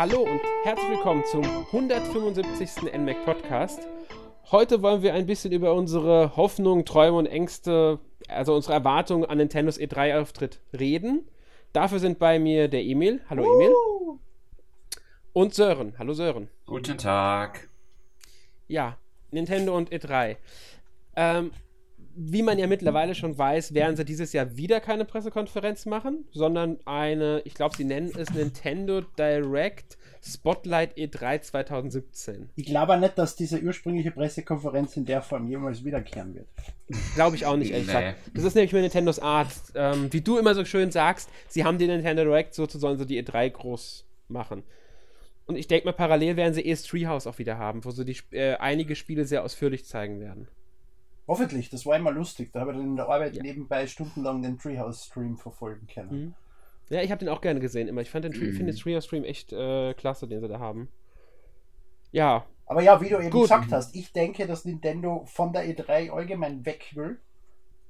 Hallo und herzlich willkommen zum 175. NMAC Podcast. Heute wollen wir ein bisschen über unsere Hoffnungen, Träume und Ängste, also unsere Erwartungen an Nintendos E3-Auftritt reden. Dafür sind bei mir der Emil. Hallo uh. Emil. Und Sören. Hallo Sören. Guten Tag. Ja, Nintendo und E3. Ähm, wie man ja mittlerweile schon weiß, werden sie dieses Jahr wieder keine Pressekonferenz machen, sondern eine, ich glaube, sie nennen es Nintendo Direct Spotlight E3 2017. Ich glaube nicht, dass diese ursprüngliche Pressekonferenz in der Form jemals wiederkehren wird. Glaube ich auch nicht, ehrlich nee. gesagt. Das ist nämlich mit Nintendos Art. Ähm, wie du immer so schön sagst, sie haben die Nintendo Direct, so sollen sie die E3 groß machen. Und ich denke mal, parallel werden sie ES Treehouse auch wieder haben, wo sie die, äh, einige Spiele sehr ausführlich zeigen werden. Hoffentlich, das war immer lustig. Da habe ich dann in der Arbeit ja. nebenbei stundenlang den Treehouse-Stream verfolgen können. Mhm. Ja, ich habe den auch gerne gesehen immer. Ich fand den, mhm. finde den Treehouse-Stream echt äh, klasse, den sie da haben. Ja. Aber ja, wie du eben Gut. gesagt hast, ich denke, dass Nintendo von der E3 allgemein weg will.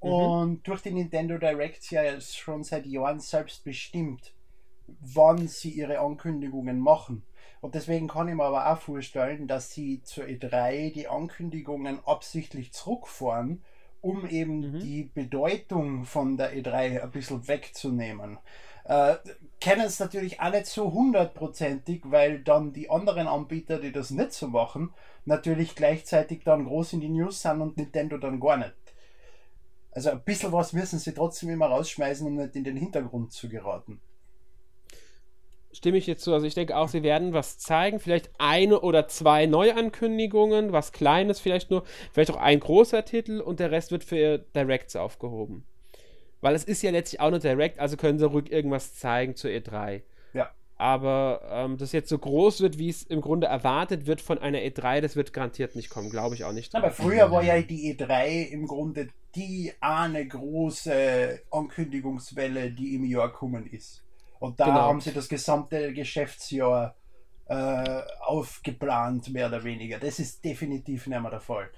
Mhm. Und durch die Nintendo Direct ja schon seit Jahren selbst bestimmt, wann sie ihre Ankündigungen machen. Und deswegen kann ich mir aber auch vorstellen, dass sie zur E3 die Ankündigungen absichtlich zurückfahren, um eben mhm. die Bedeutung von der E3 ein bisschen wegzunehmen. Äh, kennen es natürlich auch nicht so hundertprozentig, weil dann die anderen Anbieter, die das nicht so machen, natürlich gleichzeitig dann groß in die News sind und Nintendo dann gar nicht. Also ein bisschen was müssen sie trotzdem immer rausschmeißen, um nicht in den Hintergrund zu geraten stimme ich jetzt zu. Also ich denke auch, sie werden was zeigen. Vielleicht eine oder zwei Neuankündigungen, was Kleines vielleicht nur. Vielleicht auch ein großer Titel und der Rest wird für Directs aufgehoben. Weil es ist ja letztlich auch nur Direct, also können sie ruhig irgendwas zeigen zur E3. Ja. Aber ähm, das jetzt so groß wird, wie es im Grunde erwartet wird von einer E3, das wird garantiert nicht kommen, glaube ich auch nicht. Aber früher war ja die E3 im Grunde die eine große Ankündigungswelle, die im Jahr kommen ist. Und da genau. haben sie das gesamte Geschäftsjahr äh, aufgeplant, mehr oder weniger. Das ist definitiv nicht mehr der Fall.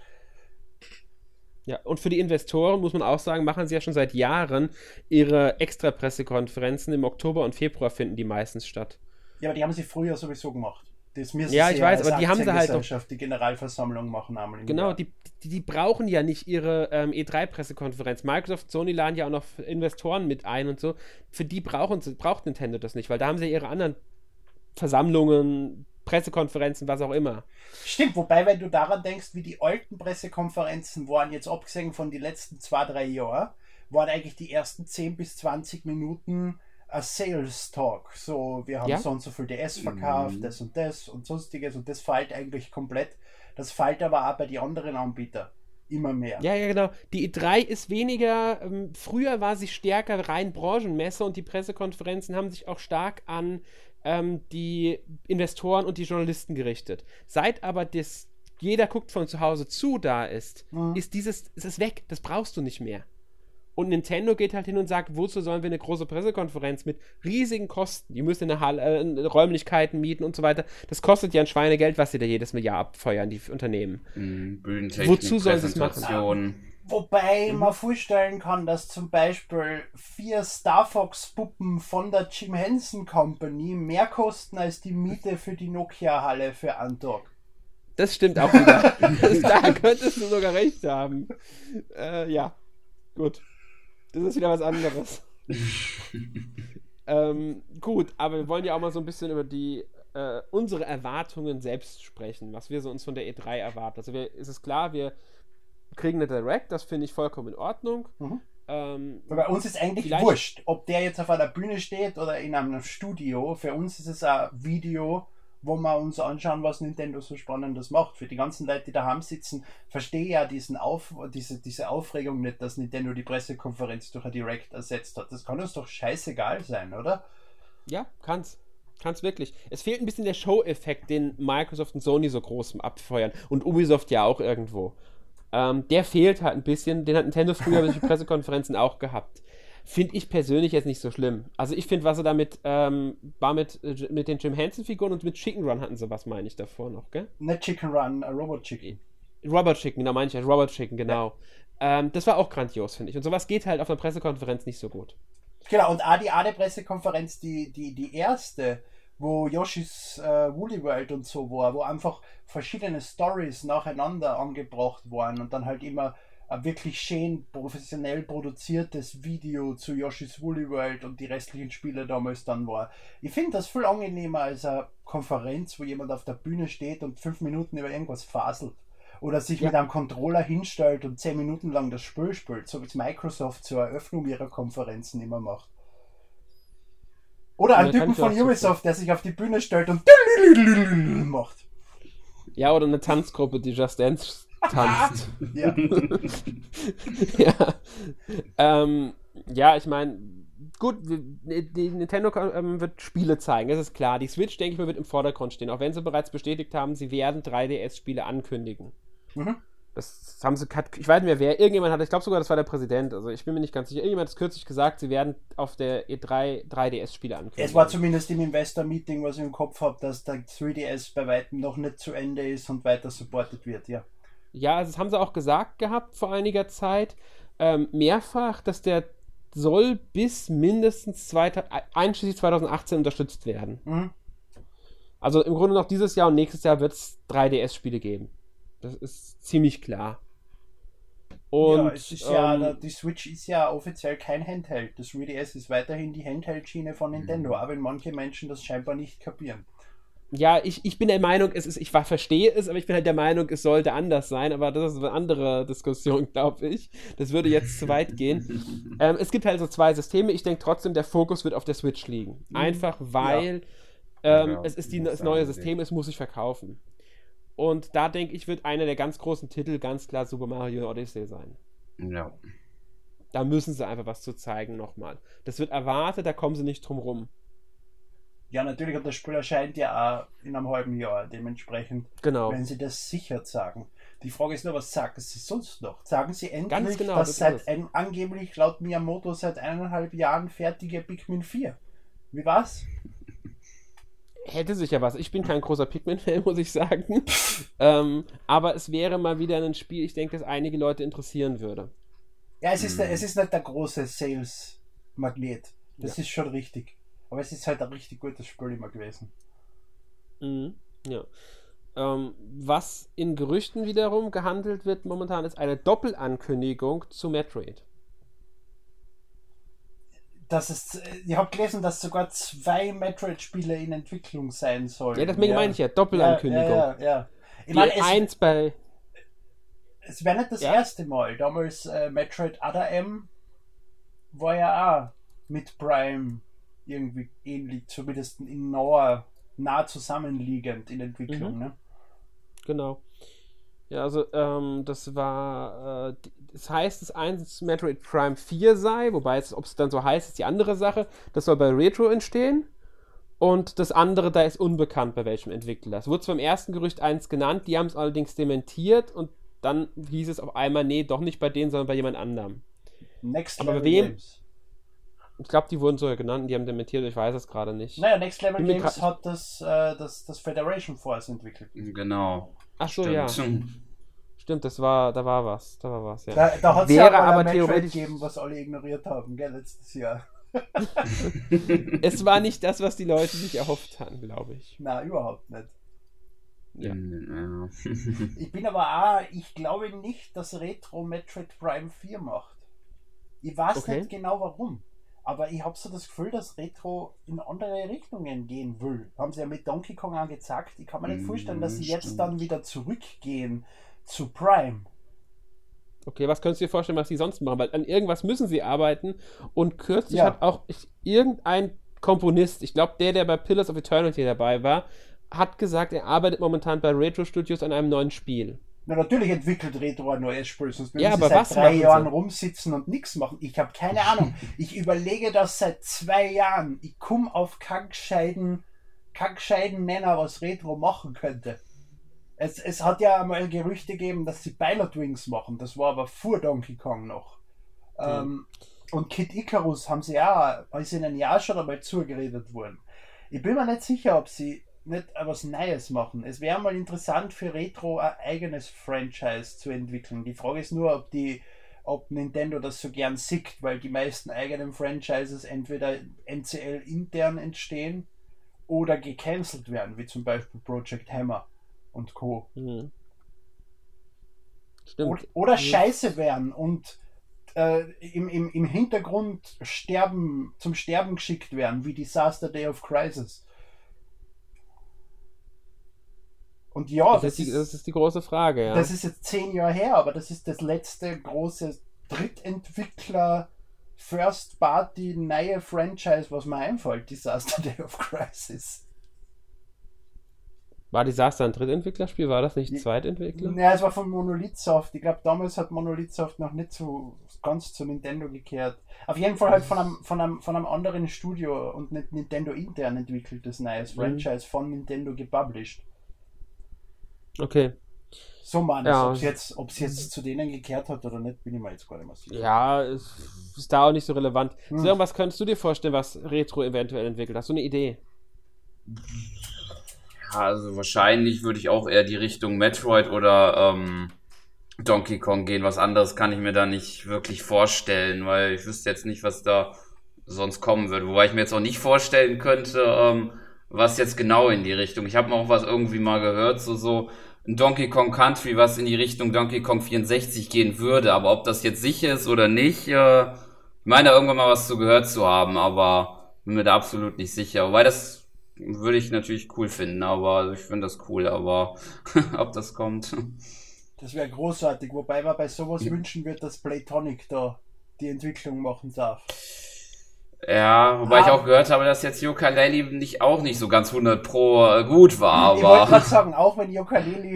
Ja, und für die Investoren muss man auch sagen, machen sie ja schon seit Jahren ihre Extra-Pressekonferenzen. Im Oktober und Februar finden die meistens statt. Ja, aber die haben sie früher sowieso gemacht. Das ja, ich weiß, aber die haben sie halt auch. Die Generalversammlung machen einmal im Genau, die, die, die, brauchen ja nicht ihre ähm, E3-Pressekonferenz. Microsoft, Sony laden ja auch noch Investoren mit ein und so. Für die brauchen sie, braucht Nintendo das nicht, weil da haben sie ihre anderen Versammlungen, Pressekonferenzen, was auch immer. Stimmt, wobei, wenn du daran denkst, wie die alten Pressekonferenzen waren, jetzt abgesehen von den letzten zwei, drei Jahren, waren eigentlich die ersten 10 bis 20 Minuten ein Sales Talk. So, wir haben ja? so und so viel DS verkauft, mhm. das und das und sonstiges und das fällt eigentlich komplett. Das fällt aber auch bei den anderen Anbietern immer mehr. Ja, ja, genau. Die E3 ist weniger, ähm, früher war sie stärker rein Branchenmesse und die Pressekonferenzen haben sich auch stark an ähm, die Investoren und die Journalisten gerichtet. Seit aber das jeder guckt von zu Hause zu da ist, mhm. ist dieses, ist es weg, das brauchst du nicht mehr. Und Nintendo geht halt hin und sagt, wozu sollen wir eine große Pressekonferenz mit riesigen Kosten? Die müssen eine Halle, äh, Räumlichkeiten mieten und so weiter. Das kostet ja ein Schweinegeld, was sie da jedes Jahr abfeuern, die Unternehmen. Mhm, wozu sollen sie es machen? Wobei mhm. man vorstellen kann, dass zum Beispiel vier Star Fox-Puppen von der Jim Henson Company mehr kosten als die Miete für die Nokia-Halle für Antog. Das stimmt auch wieder. da könntest du sogar recht haben. Äh, ja, gut. Das ist wieder was anderes. ähm, gut, aber wir wollen ja auch mal so ein bisschen über die äh, unsere Erwartungen selbst sprechen, was wir so uns von der E3 erwarten. Also wir, ist es klar, wir kriegen eine Direct, das finde ich vollkommen in Ordnung. Mhm. Ähm, bei uns ist eigentlich wurscht, ob der jetzt auf einer Bühne steht oder in einem Studio. Für uns ist es ein Video, wo wir uns anschauen, was Nintendo so Spannendes macht. Für die ganzen Leute, die daheim sitzen, verstehe ja diesen Auf, diese, diese Aufregung nicht, dass Nintendo die Pressekonferenz durch ein Direct ersetzt hat. Das kann uns doch scheißegal sein, oder? Ja, kann's. Kann's wirklich. Es fehlt ein bisschen der Show-Effekt, den Microsoft und Sony so groß abfeuern. Und Ubisoft ja auch irgendwo. Ähm, der fehlt halt ein bisschen. Den hat Nintendo früher bei Pressekonferenzen auch gehabt. Finde ich persönlich jetzt nicht so schlimm. Also ich finde, was sie damit ähm, war mit, äh, mit den Jim Henson-Figuren und mit Chicken Run hatten sie was, meine ich, davor noch, gell? Nicht Chicken Run, uh, Robot Chicken. Robot Chicken, da meine ich ja, Robot Chicken, genau. Ja. Ähm, das war auch grandios, finde ich. Und sowas geht halt auf einer Pressekonferenz nicht so gut. Genau, und auch die eine Pressekonferenz, die, die, die erste, wo Yoshis äh, Woolly World und so war, wo einfach verschiedene Stories nacheinander angebracht waren und dann halt immer ein wirklich schön professionell produziertes Video zu Yoshis Woolly World und die restlichen Spiele damals dann war. Ich finde das viel angenehmer als eine Konferenz, wo jemand auf der Bühne steht und fünf Minuten über irgendwas faselt. Oder sich ja. mit einem Controller hinstellt und zehn Minuten lang das Spiel spielt, so wie es Microsoft zur Eröffnung ihrer Konferenzen immer macht. Oder ein Typen von Ubisoft, der sich auf die Bühne stellt und macht. Ja, oder eine Tanzgruppe, die Just Dance tanzt. ja. ja. Ähm, ja, ich meine, gut, die Nintendo ähm, wird Spiele zeigen, das ist klar. Die Switch, denke ich mal, wird im Vordergrund stehen, auch wenn sie bereits bestätigt haben, sie werden 3DS-Spiele ankündigen. Mhm. Das haben sie, ich weiß nicht mehr wer, irgendjemand hat, ich glaube sogar, das war der Präsident, also ich bin mir nicht ganz sicher, irgendjemand hat es kürzlich gesagt, sie werden auf der E3 3DS-Spiele ankündigen. Es war zumindest im Investor-Meeting, was ich im Kopf habe, dass der 3DS bei weitem noch nicht zu Ende ist und weiter supportet wird, ja. Ja, also das haben sie auch gesagt gehabt vor einiger Zeit, ähm, mehrfach, dass der soll bis mindestens zwei, einschließlich 2018 unterstützt werden. Mhm. Also im Grunde noch dieses Jahr und nächstes Jahr wird es 3DS-Spiele geben. Das ist ziemlich klar. Und, ja, es ist ähm, ja, die Switch ist ja offiziell kein Handheld. Das 3DS ist weiterhin die Handheld-Schiene von Nintendo, mhm. aber wenn manche Menschen das scheinbar nicht kapieren. Ja, ich, ich bin der Meinung, es ist, ich verstehe es, aber ich bin halt der Meinung, es sollte anders sein, aber das ist eine andere Diskussion, glaube ich. Das würde jetzt zu weit gehen. Ähm, es gibt halt so zwei Systeme. Ich denke trotzdem, der Fokus wird auf der Switch liegen. Mhm. Einfach weil ja. Ähm, ja, es ist die, das neue System, es muss sich verkaufen. Und da denke ich, wird einer der ganz großen Titel ganz klar Super Mario Odyssey sein. Ja. Da müssen sie einfach was zu zeigen nochmal. Das wird erwartet, da kommen sie nicht drum rum. Ja, natürlich, und das Spiel erscheint ja auch in einem halben Jahr. Dementsprechend, genau. wenn sie das sicher sagen. Die Frage ist nur, was sagen sie sonst noch? Sagen sie endlich, genau, dass seit ein, angeblich laut Miyamoto seit eineinhalb Jahren fertige Pikmin 4? Wie war's? hätte sicher was. Ich bin kein großer Pikmin-Fan, muss ich sagen. ähm, aber es wäre mal wieder ein Spiel, ich denke, das einige Leute interessieren würde. Ja, es ist, mhm. es ist nicht der große Sales-Magnet. Das ja. ist schon richtig. Aber es ist halt ein richtig gutes Spiel immer gewesen. Mhm. Ja. Ähm, was in Gerüchten wiederum gehandelt wird momentan, ist eine Doppelankündigung zu Metroid dass es, äh, ich habe gelesen, dass sogar zwei Metroid-Spiele in Entwicklung sein sollen. Ja, deswegen ja. meine ich ja, Doppelankündigung. Ja, ja, ja. Ich meine, es, eins bei. Es wäre nicht das ja. erste Mal. Damals äh, Metroid Other M war ja auch mit Prime irgendwie ähnlich, zumindest in naher, nah zusammenliegend in Entwicklung, mhm. ne? Genau. Ja, also ähm, das war, äh, das heißt, dass eins Metroid Prime 4 sei, wobei ob es dann so heißt, ist die andere Sache. Das soll bei Retro entstehen. Und das andere, da ist unbekannt, bei welchem Entwickler. Es wurde zwar im ersten Gerücht eins genannt, die haben es allerdings dementiert und dann hieß es auf einmal, nee, doch nicht bei denen, sondern bei jemand anderem. Next Aber Level wem? Games. Ich glaube, die wurden sogar genannt, die haben dementiert, ich weiß es gerade nicht. Naja, Next Level Games hat das, äh, das, das Federation Force entwickelt. Genau. Ach so, Stimmt. ja. Stimmt, das war, da war was, da war was, ja. Da, da hat es ja aber theoretisch gegeben, was alle ignoriert haben, gell, letztes Jahr. es war nicht das, was die Leute sich erhofft hatten, glaube ich. Na, überhaupt nicht. Ja. ich bin aber auch, ich glaube nicht, dass Retro Metroid Prime 4 macht. Ich weiß okay. nicht genau warum. Aber ich habe so das Gefühl, dass Retro in andere Richtungen gehen will. Haben sie ja mit Donkey Kong angezeigt. Ich kann mir nicht vorstellen, dass sie jetzt dann wieder zurückgehen zu Prime. Okay, was könntest du dir vorstellen, was sie sonst machen? Weil an irgendwas müssen sie arbeiten. Und kürzlich ja. hat auch irgendein Komponist, ich glaube der, der bei Pillars of Eternity dabei war, hat gesagt, er arbeitet momentan bei Retro Studios an einem neuen Spiel. Na, natürlich entwickelt Retro ein neues Spiel, sonst würden ja, sie seit drei Jahren sie? rumsitzen und nichts machen. Ich habe keine Ahnung. Ich überlege das seit zwei Jahren. Ich komme auf Kackscheiden, Kackscheiden Nenner, was Retro machen könnte. Es, es hat ja einmal Gerüchte gegeben, dass sie Pilot Wings machen. Das war aber vor Donkey Kong noch. Ähm, Und Kid Icarus haben sie ja, ist ihnen ja schon einmal zugeredet worden. Ich bin mir nicht sicher, ob sie nicht was Neues machen. Es wäre mal interessant für Retro ein eigenes Franchise zu entwickeln. Die Frage ist nur, ob die ob Nintendo das so gern sieht, weil die meisten eigenen Franchises entweder NCL intern entstehen oder gecancelt werden, wie zum Beispiel Project Hammer und Co. Mhm. Stimmt. Oder, oder scheiße werden und äh, im, im, im Hintergrund sterben, zum Sterben geschickt werden, wie Disaster Day of Crisis. Und ja, das, das, ist, die, das ist die große Frage. Ja. Das ist jetzt zehn Jahre her, aber das ist das letzte große Drittentwickler First Party neue Franchise, was mir einfällt, Disaster Day of Crisis. War Disaster ein Drittentwicklerspiel? War das nicht Zweitentwickler? Ja, es war von Monolith Soft. Ich glaube, damals hat Monolith Soft noch nicht so ganz zu Nintendo gekehrt. Auf jeden Fall halt von einem, von einem, von einem anderen Studio und nicht Nintendo intern entwickeltes neues mhm. Franchise von Nintendo gepublished. Okay. So man, ja. ob es jetzt, jetzt zu denen gekehrt hat oder nicht, bin ich mir jetzt gar nicht mehr sicher. Ja, ist, ist da auch nicht so relevant. Hm. So, was könntest du dir vorstellen, was Retro eventuell entwickelt? Hast du eine Idee? Ja, also wahrscheinlich würde ich auch eher die Richtung Metroid oder ähm, Donkey Kong gehen. Was anderes kann ich mir da nicht wirklich vorstellen, weil ich wüsste jetzt nicht, was da sonst kommen würde. Wobei ich mir jetzt auch nicht vorstellen könnte, ähm, was jetzt genau in die Richtung. Ich habe mal auch was irgendwie mal gehört, so so ein Donkey Kong Country, was in die Richtung Donkey Kong 64 gehen würde. Aber ob das jetzt sicher ist oder nicht, äh, ich meine irgendwann mal was zu gehört zu haben, aber bin mir da absolut nicht sicher. Wobei das würde ich natürlich cool finden, aber ich finde das cool, aber ob das kommt. Das wäre großartig, wobei man bei sowas wünschen wird, dass Playtonic da die Entwicklung machen darf. Ja, wobei ah. ich auch gehört habe, dass jetzt Yokaleli nicht auch nicht so ganz 100 pro äh, gut war. Ich wollte gerade sagen, auch wenn Yokaleli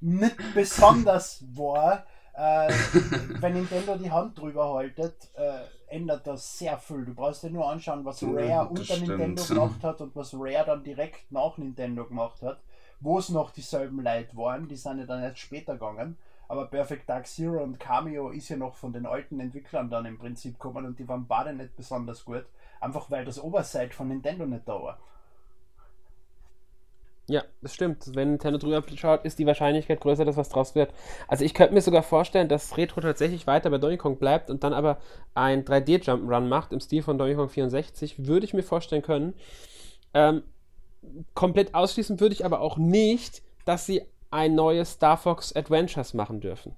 nicht besonders war, äh, wenn Nintendo die Hand drüber haltet, äh, ändert das sehr viel. Du brauchst dir nur anschauen, was Rare unter stimmt. Nintendo gemacht hat und was Rare dann direkt nach Nintendo gemacht hat, wo es noch dieselben Leute waren, die sind ja dann erst später gegangen. Aber Perfect Dark Zero und Cameo ist ja noch von den alten Entwicklern dann im Prinzip gekommen und die waren beide nicht besonders gut. Einfach weil das Oversight von Nintendo nicht da war. Ja, das stimmt. Wenn Nintendo drüber schaut, ist die Wahrscheinlichkeit größer, dass was draus wird. Also ich könnte mir sogar vorstellen, dass Retro tatsächlich weiter bei Donkey Kong bleibt und dann aber ein 3D-Jump'n'Run macht im Stil von Donkey Kong 64. Würde ich mir vorstellen können. Ähm, komplett ausschließen würde ich aber auch nicht, dass sie ein neues Star Fox Adventures machen dürfen.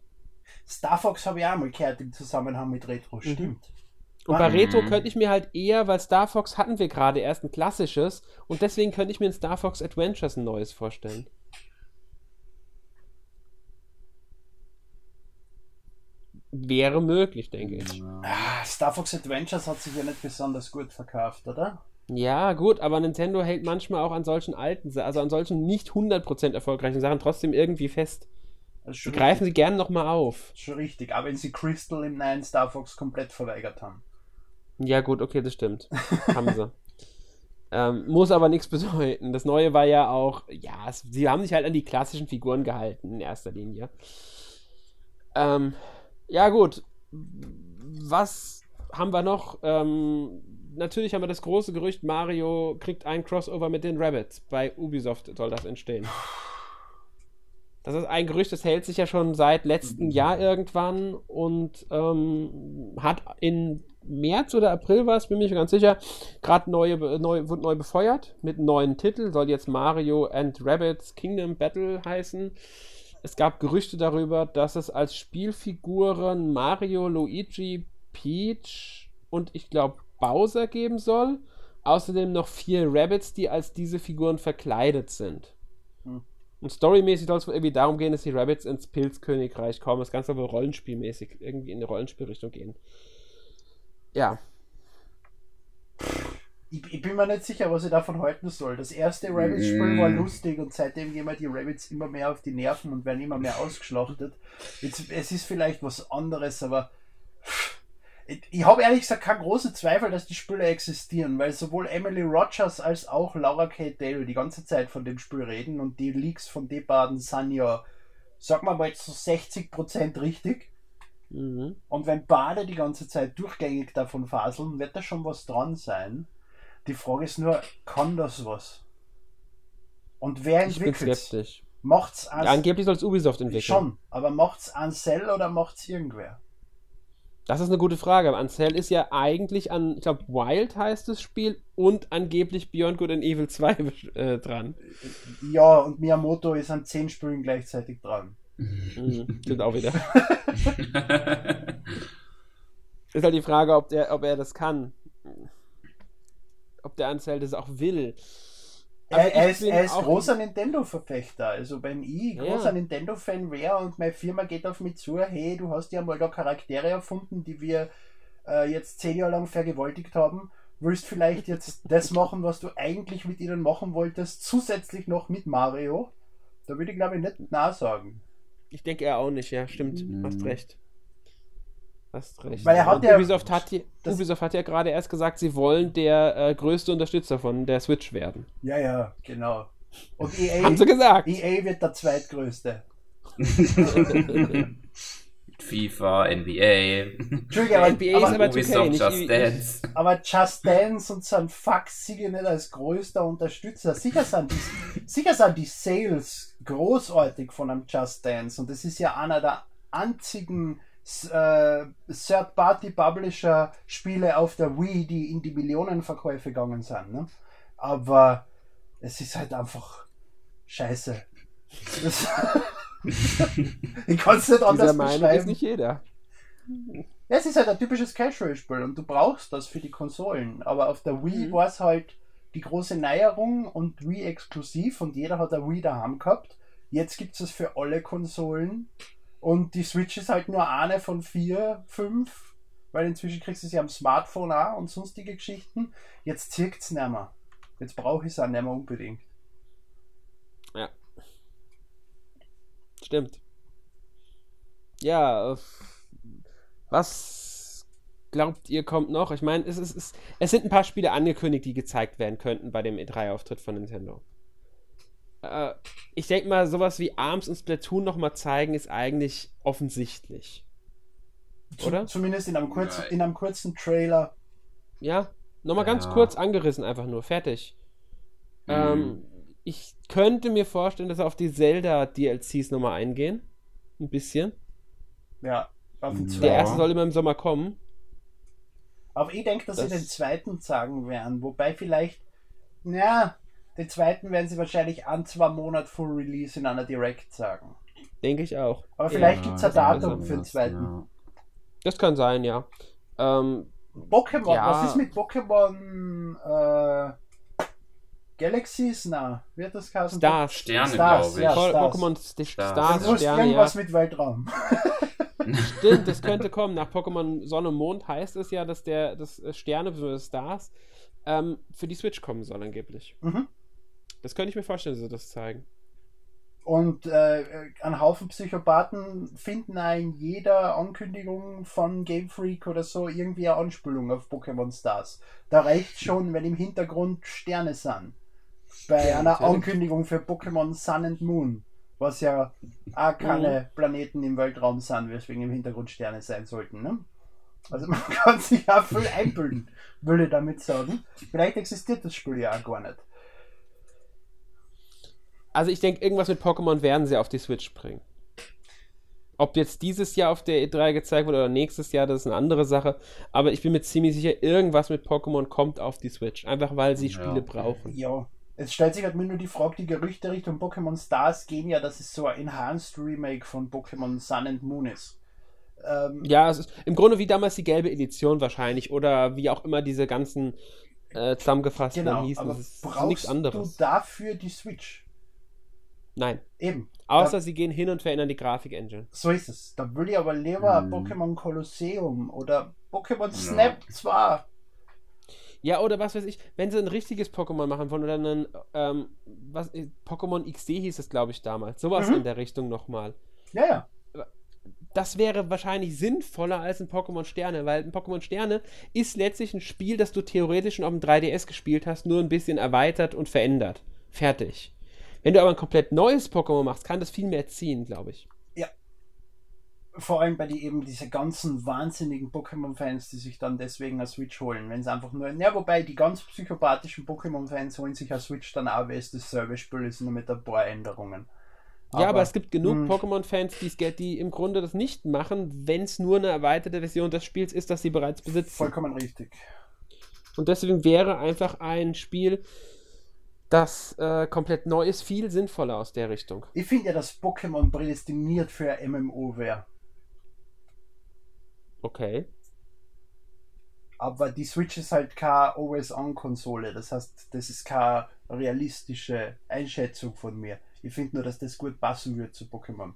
Star Fox habe ich auch mal gehört im Zusammenhang mit Retro, mhm. stimmt. Und bei Retro könnte ich mir halt eher, weil Star Fox hatten wir gerade erst ein klassisches und deswegen könnte ich mir in Star Fox Adventures ein neues vorstellen. Wäre möglich, denke ich. Ah, Star Fox Adventures hat sich ja nicht besonders gut verkauft, oder? Ja, gut, aber Nintendo hält manchmal auch an solchen alten, also an solchen nicht 100% erfolgreichen Sachen trotzdem irgendwie fest. Die greifen sie gerne nochmal auf. Schon richtig, aber wenn sie Crystal im neuen Star Fox komplett verweigert haben. Ja, gut, okay, das stimmt. haben sie. Ähm, muss aber nichts bedeuten. Das Neue war ja auch, ja, es, sie haben sich halt an die klassischen Figuren gehalten, in erster Linie. Ähm, ja, gut. Was haben wir noch? Ähm, natürlich haben wir das große Gerücht, Mario kriegt ein Crossover mit den Rabbits. Bei Ubisoft soll das entstehen. Das ist ein Gerücht, das hält sich ja schon seit letztem Jahr irgendwann und ähm, hat in März oder April war es, bin mir ganz sicher, gerade neue, neu, wird neu befeuert mit einem neuen Titel, soll jetzt Mario and Rabbits Kingdom Battle heißen. Es gab Gerüchte darüber, dass es als Spielfiguren Mario, Luigi, Peach und ich glaube Bowser geben soll. Außerdem noch vier Rabbits, die als diese Figuren verkleidet sind. Hm. Und storymäßig soll es irgendwie darum gehen, dass die Rabbits ins Pilzkönigreich kommen. Das Ganze aber rollenspielmäßig irgendwie in eine Rollenspielrichtung gehen. Ja. Ich, ich, bin mir nicht sicher, was ich davon halten soll. Das erste Rabbit-Spiel war mm. lustig und seitdem gehen mir die Rabbits immer mehr auf die Nerven und werden immer mehr ausgeschlachtet. Jetzt, es ist vielleicht was anderes, aber ich habe ehrlich gesagt keinen großen Zweifel, dass die Spiele existieren, weil sowohl Emily Rogers als auch Laura Kate Dale die ganze Zeit von dem Spiel reden und die Leaks von den beiden sind ja, sag mal mal, zu 60% richtig. Mhm. Und wenn beide die ganze Zeit durchgängig davon faseln, wird da schon was dran sein. Die Frage ist nur, kann das was? Und wer entwickelt es? Macht's ja, Angeblich soll es Ubisoft entwickeln. Schon, aber macht's Ansel oder macht's irgendwer? Das ist eine gute Frage. Ansel ist ja eigentlich an, ich glaube, Wild heißt das Spiel und angeblich Beyond Good and Evil 2 äh, dran. Ja, und Miyamoto ist an 10 Spielen gleichzeitig dran. Mhm, stimmt auch wieder. ist halt die Frage, ob, der, ob er das kann. Ob der Ansel das auch will. Also er, er, ist, er ist großer Nintendo-Verfechter. Also wenn ich großer ja. Nintendo-Fan wäre und meine Firma geht auf mich zu, hey, du hast ja mal da Charaktere erfunden, die wir äh, jetzt zehn Jahre lang vergewaltigt haben, willst vielleicht jetzt das machen, was du eigentlich mit ihnen machen wolltest, zusätzlich noch mit Mario? Da würde ich glaube ich nicht nah sagen. Ich denke er auch nicht, ja, stimmt, mhm. hast recht. Hast recht. Weil er hat ja, Ubisoft, hat, die, Ubisoft hat ja gerade erst gesagt, sie wollen der äh, größte Unterstützer von der Switch werden. Ja, ja, genau. Und EA, Haben sie gesagt. EA wird der zweitgrößte. FIFA, NBA. Entschuldigung, aber, NBA aber, ist aber Ubisoft, okay, Just Dance. Aber Just Dance und sein Fuck siege nicht als größter Unterstützer. Sicher sind die, sicher sind die Sales großartig von einem Just Dance und das ist ja einer der einzigen äh, Third-Party-Publisher-Spiele auf der Wii, die in die Millionenverkäufe gegangen sind. Ne? Aber es ist halt einfach scheiße. Ich kann es nicht anders Dieser beschreiben. ist nicht jeder. es ist halt ein typisches Casual-Spiel und du brauchst das für die Konsolen. Aber auf der Wii mhm. war es halt die große Neuerung und Wii exklusiv und jeder hat eine Wii daheim gehabt. Jetzt gibt es es für alle Konsolen und die Switch ist halt nur eine von vier, fünf, weil inzwischen kriegst du sie am Smartphone auch und sonstige Geschichten. Jetzt zirkt es nicht mehr. Jetzt brauche ich es auch nicht mehr unbedingt. Ja. Stimmt. Ja, was glaubt ihr kommt noch? Ich meine, es, es, es, es sind ein paar Spiele angekündigt, die gezeigt werden könnten bei dem E3-Auftritt von Nintendo äh, ich denke mal, sowas wie Arms und Splatoon nochmal zeigen, ist eigentlich offensichtlich. Oder? Zumindest in einem kurzen, in einem kurzen Trailer. Ja, nochmal ja. ganz kurz angerissen, einfach nur. Fertig. Mhm. Ähm, ich könnte mir vorstellen, dass auf die Zelda-DLCs nochmal eingehen. Ein bisschen. Ja, auf den zweiten. Der erste soll immer im Sommer kommen. Aber ich denke, dass das sie den zweiten sagen werden. Wobei vielleicht, naja, den zweiten werden sie wahrscheinlich an zwei Monaten Full Release in einer Direct sagen. Denke ich auch. Aber vielleicht ja, gibt es ein Datum für den zweiten. Ja. Das kann sein, ja. Ähm, Pokémon, ja. was ist mit Pokémon äh, Galaxies? Na, wird das heißen? Stars. Sterne, glaube ich. Ja, Pokémon Stars, Stars das Sterne, irgendwas ja. mit Weltraum. Stimmt, das könnte kommen. Nach Pokémon Sonne und Mond heißt es ja, dass der das Sterne bzw. Stars ähm, für die Switch kommen soll angeblich. Mhm. Das könnte ich mir vorstellen, dass sie das zeigen. Und äh, ein Haufen Psychopathen finden in jeder Ankündigung von Game Freak oder so irgendwie eine Anspielung auf Pokémon Stars. Da reicht schon, wenn im Hintergrund Sterne sind. Bei ja, einer natürlich. Ankündigung für Pokémon Sun and Moon, was ja auch keine mhm. Planeten im Weltraum sind, weswegen im Hintergrund Sterne sein sollten. Ne? Also man kann sich auch viel einbilden, würde ich damit sagen. Vielleicht existiert das Spiel ja auch gar nicht. Also ich denke, irgendwas mit Pokémon werden sie auf die Switch bringen. Ob jetzt dieses Jahr auf der E3 gezeigt wird oder nächstes Jahr, das ist eine andere Sache. Aber ich bin mir ziemlich sicher, irgendwas mit Pokémon kommt auf die Switch. Einfach weil sie ja. Spiele brauchen. Ja. Es stellt sich halt mir nur die Frage, die Gerüchte Richtung Pokémon Stars gehen ja, dass es so ein Enhanced Remake von Pokémon Sun and Moon ist. Ähm, ja, es ist im Grunde wie damals die gelbe Edition wahrscheinlich oder wie auch immer diese ganzen äh, zusammengefassten genau, hießen. Aber ist nichts anderes. du dafür die Switch? Nein. Eben. Außer da, sie gehen hin und verändern die Grafik-Engine. So ist es. Da würde ich aber lieber hm. Pokémon Colosseum oder Pokémon Snap ja. zwar. Ja, oder was weiß ich, wenn sie ein richtiges Pokémon machen wollen oder einen, ähm, was, äh, Pokémon XD hieß es, glaube ich, damals. Sowas mhm. in der Richtung nochmal. Ja, ja. Das wäre wahrscheinlich sinnvoller als ein Pokémon Sterne, weil ein Pokémon Sterne ist letztlich ein Spiel, das du theoretisch schon auf dem 3DS gespielt hast, nur ein bisschen erweitert und verändert. Fertig. Wenn du aber ein komplett neues Pokémon machst, kann das viel mehr ziehen, glaube ich. Ja. Vor allem bei die eben diese ganzen wahnsinnigen Pokémon-Fans, die sich dann deswegen eine Switch holen, wenn es einfach nur. Ja, wobei die ganz psychopathischen Pokémon-Fans holen sich eine Switch dann auch, weil es dasselbe Spiel ist, nur mit ein paar Änderungen. ja, aber es gibt genug mh. Pokémon-Fans, die's ge- die im Grunde das nicht machen, wenn es nur eine erweiterte Version des Spiels ist, das sie bereits besitzen. Vollkommen richtig. Und deswegen wäre einfach ein Spiel, das äh, komplett neu ist, viel sinnvoller aus der Richtung. Ich finde ja, dass Pokémon prädestiniert für ein MMO wäre. Okay. Aber die Switch ist halt keine Always-On-Konsole. Das heißt, das ist keine realistische Einschätzung von mir. Ich finde nur, dass das gut passen wird zu Pokémon.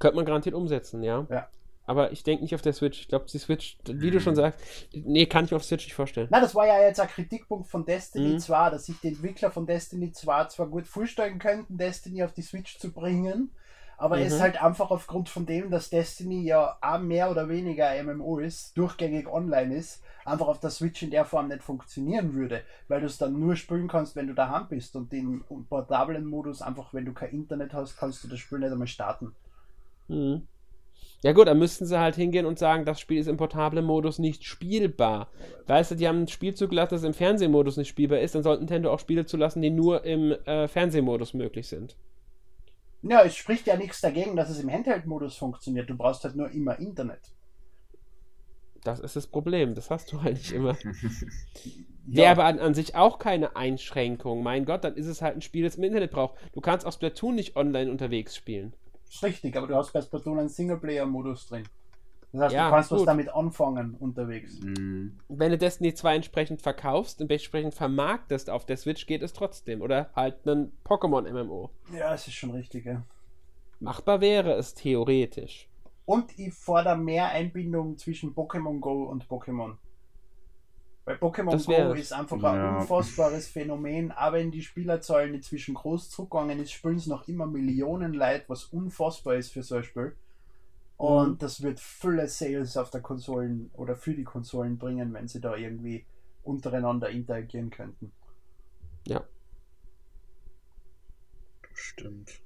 Könnte man garantiert umsetzen, ja. Ja. Aber ich denke nicht auf der Switch. Ich glaube, die Switch, wie du schon sagst, nee, kann ich auf Switch nicht vorstellen. Na, das war ja jetzt ein Kritikpunkt von Destiny Mhm. 2, dass sich die Entwickler von Destiny 2 zwar gut vorstellen könnten, Destiny auf die Switch zu bringen, aber Mhm. es halt einfach aufgrund von dem, dass Destiny ja auch mehr oder weniger MMO ist, durchgängig online ist, einfach auf der Switch in der Form nicht funktionieren würde, weil du es dann nur spielen kannst, wenn du daheim bist und im portablen Modus einfach, wenn du kein Internet hast, kannst du das Spiel nicht einmal starten. Mhm. Ja gut, dann müssten sie halt hingehen und sagen, das Spiel ist im portablen Modus nicht spielbar. Weißt du, die haben ein Spiel zugelassen, das im Fernsehmodus nicht spielbar ist, dann sollte Nintendo auch Spiele zulassen, die nur im äh, Fernsehmodus möglich sind. Ja, es spricht ja nichts dagegen, dass es im Handheld-Modus funktioniert. Du brauchst halt nur immer Internet. Das ist das Problem, das hast du halt nicht immer. Ja. Wäre aber an, an sich auch keine Einschränkung. Mein Gott, dann ist es halt ein Spiel, das im Internet braucht. Du kannst auch Splatoon nicht online unterwegs spielen. Ist richtig, aber du hast bei Splatoon einen Singleplayer-Modus drin. Das heißt, Ja, du kannst was gut. damit anfangen unterwegs. Mhm. Wenn du Destiny 2 entsprechend verkaufst und entsprechend vermarktest auf der Switch, geht es trotzdem. Oder halt einen Pokémon-MMO. Ja, es ist schon richtig, ja. Machbar wäre es theoretisch. Und ich fordere mehr Einbindung zwischen Pokémon Go und Pokémon. Weil Pokémon Go ist einfach Ja. ein unfassbares Phänomen. Aber wenn die Spielerzahlen inzwischen groß zurückgegangen ist, spielen es noch immer Millionen Leute, was unfassbar ist für so ein Spiel. Und Mhm. das wird viele Sales auf der Konsolen oder für die Konsolen bringen, wenn sie da irgendwie untereinander interagieren könnten. Ja. Stimmt.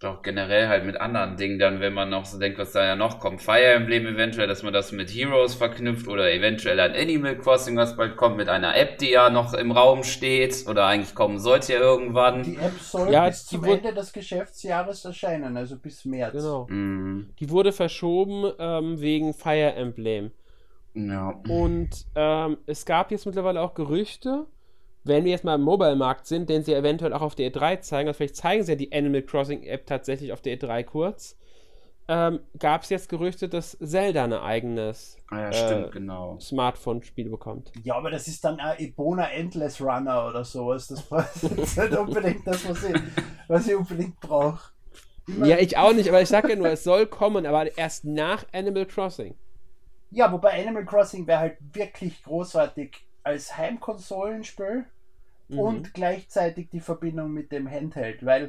Doch generell halt mit anderen Dingen dann, wenn man noch so denkt, was da ja noch kommt. Fire Emblem eventuell, dass man das mit Heroes verknüpft oder eventuell ein Animal Crossing, was bald kommt, mit einer App, die ja noch im Raum steht oder eigentlich kommen sollte ja irgendwann. Die App soll Ja, bis zum Ende des Geschäftsjahres erscheinen, also bis März. Genau. Mhm. Die wurde verschoben ähm, wegen Fire Emblem. Ja. Und ähm, es gab jetzt mittlerweile auch Gerüchte, wenn wir jetzt mal im Mobile-Markt sind, den sie eventuell auch auf der E3 zeigen, also vielleicht zeigen sie ja die Animal Crossing-App tatsächlich auf der E3 kurz, ähm, gab es jetzt Gerüchte, dass Zelda ein eigenes Ah ja, Äh, genau. Smartphone-Spiel bekommt. Ja, aber das ist dann ein Ebona Endless Runner oder sowas. Das das ist nicht unbedingt das, was ich, was ich unbedingt brauche. Ja, ich auch nicht, aber ich sage ja nur, es soll kommen, aber erst nach Animal Crossing. Ja, wobei Animal Crossing wäre halt wirklich großartig als Heimkonsolenspiel Mhm. und gleichzeitig die Verbindung mit dem Handheld, weil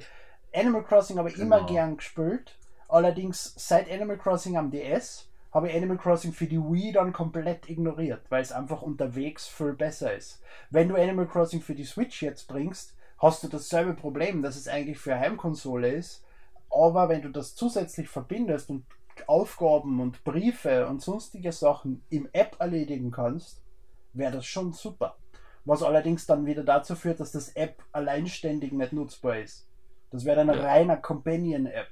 Animal Crossing habe ich immer Genau. gern gespielt. Allerdings seit Animal Crossing am DS habe ich Animal Crossing für die Wii dann komplett ignoriert, weil es einfach unterwegs viel besser ist. Wenn du Animal Crossing für die Switch jetzt bringst, hast du dasselbe Problem, dass es eigentlich für Heimkonsole ist. Aber wenn du das zusätzlich verbindest und Aufgaben und Briefe und sonstige Sachen im App erledigen kannst, wäre das schon super. Was allerdings dann wieder dazu führt, dass das App alleinständig nicht nutzbar ist. Das wäre dann eine Ja. reiner Companion-App.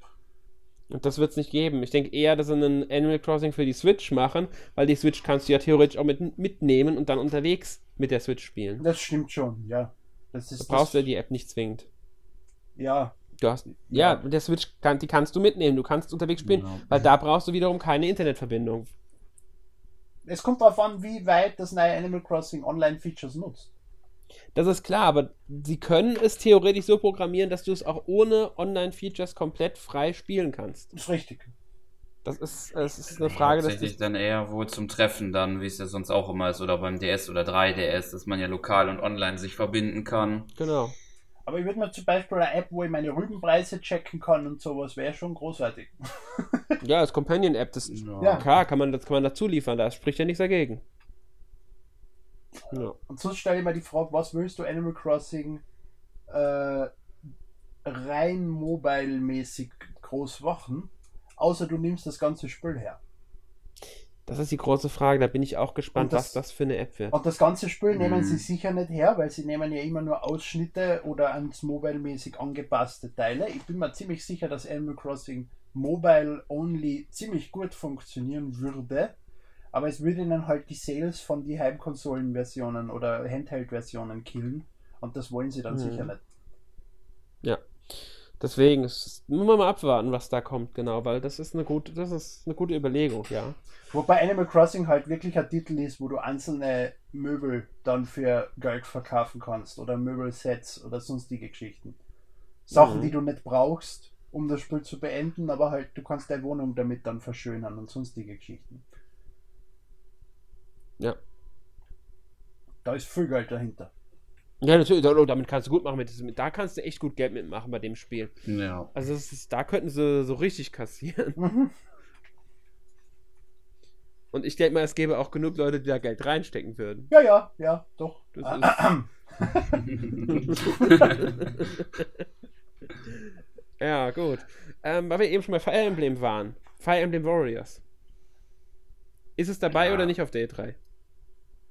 Und das wird es nicht geben. Ich denke eher, dass sie einen Animal Crossing für die Switch machen, weil die Switch kannst du ja theoretisch auch mit, mitnehmen und dann unterwegs mit der Switch spielen. Das stimmt schon, ja. Das Da ist brauchst du ja die App nicht zwingend. ja. Du hast, ja, Ja. der Switch kann, die kannst du mitnehmen, du kannst unterwegs spielen, Ja. weil da brauchst du wiederum keine Internetverbindung. Es kommt darauf an, wie weit das neue Animal Crossing Online-Features nutzt. Das ist klar, aber sie können es theoretisch so programmieren, dass du es auch ohne Online-Features komplett frei spielen kannst. Ist richtig. Das ist, es ist eine Frage, dass Tatsächlich das, dann eher wohl zum Treffen dann, wie es ja sonst auch immer ist, oder beim DS oder 3DS, dass man ja lokal und online sich verbinden kann. genau. Aber ich würde mir zum Beispiel eine App, wo ich meine Rübenpreise checken kann und sowas, wäre schon großartig. Ja, als Companion-App, das Ja. klar, kann man, das kann man dazu liefern, da spricht ja nichts dagegen. Ja. Und sonst stelle ich mir die Frage, was willst du Animal Crossing äh, rein mobile-mäßig groß machen? außer du nimmst das ganze Spiel her. Das ist die große Frage, da bin ich auch gespannt, das- was das für eine App wird. Und das ganze Spiel nehmen Mhm. sie sicher nicht her, weil sie nehmen ja immer nur Ausschnitte oder ans Mobile-mäßig angepasste Teile. Ich bin mir ziemlich sicher, dass Animal Crossing Mobile-Only ziemlich gut funktionieren würde. Aber es würde ihnen halt die Sales von die Heimkonsolen-Versionen oder Handheld-Versionen killen. Und das wollen sie dann Mhm. sicher nicht. Deswegen es- müssen wir mal abwarten, was da kommt, genau, weil das ist eine gute, das ist eine gute Überlegung, ja. Wobei Animal Crossing halt wirklich ein Titel ist, wo du einzelne Möbel dann für Geld verkaufen kannst oder Möbelsets oder sonstige Geschichten. Sachen, Mhm. die du nicht brauchst, um das Spiel zu beenden, aber halt du kannst deine Wohnung damit dann verschönern und sonstige Geschichten. Ja. Da ist viel Geld dahinter. Ja, natürlich, da- damit kannst du gut machen, mit da kannst du echt gut Geld mitmachen bei dem Spiel. Ja. Also ist, da könnten sie so richtig kassieren. Und ich denke mal, es gäbe auch genug Leute, die da Geld reinstecken würden. Ja, ja, ja, doch. Das Ja, gut. Ähm, weil wir eben schon bei Fire Emblem waren. Fire Emblem Warriors. Ist es dabei Ja. oder nicht auf der E3?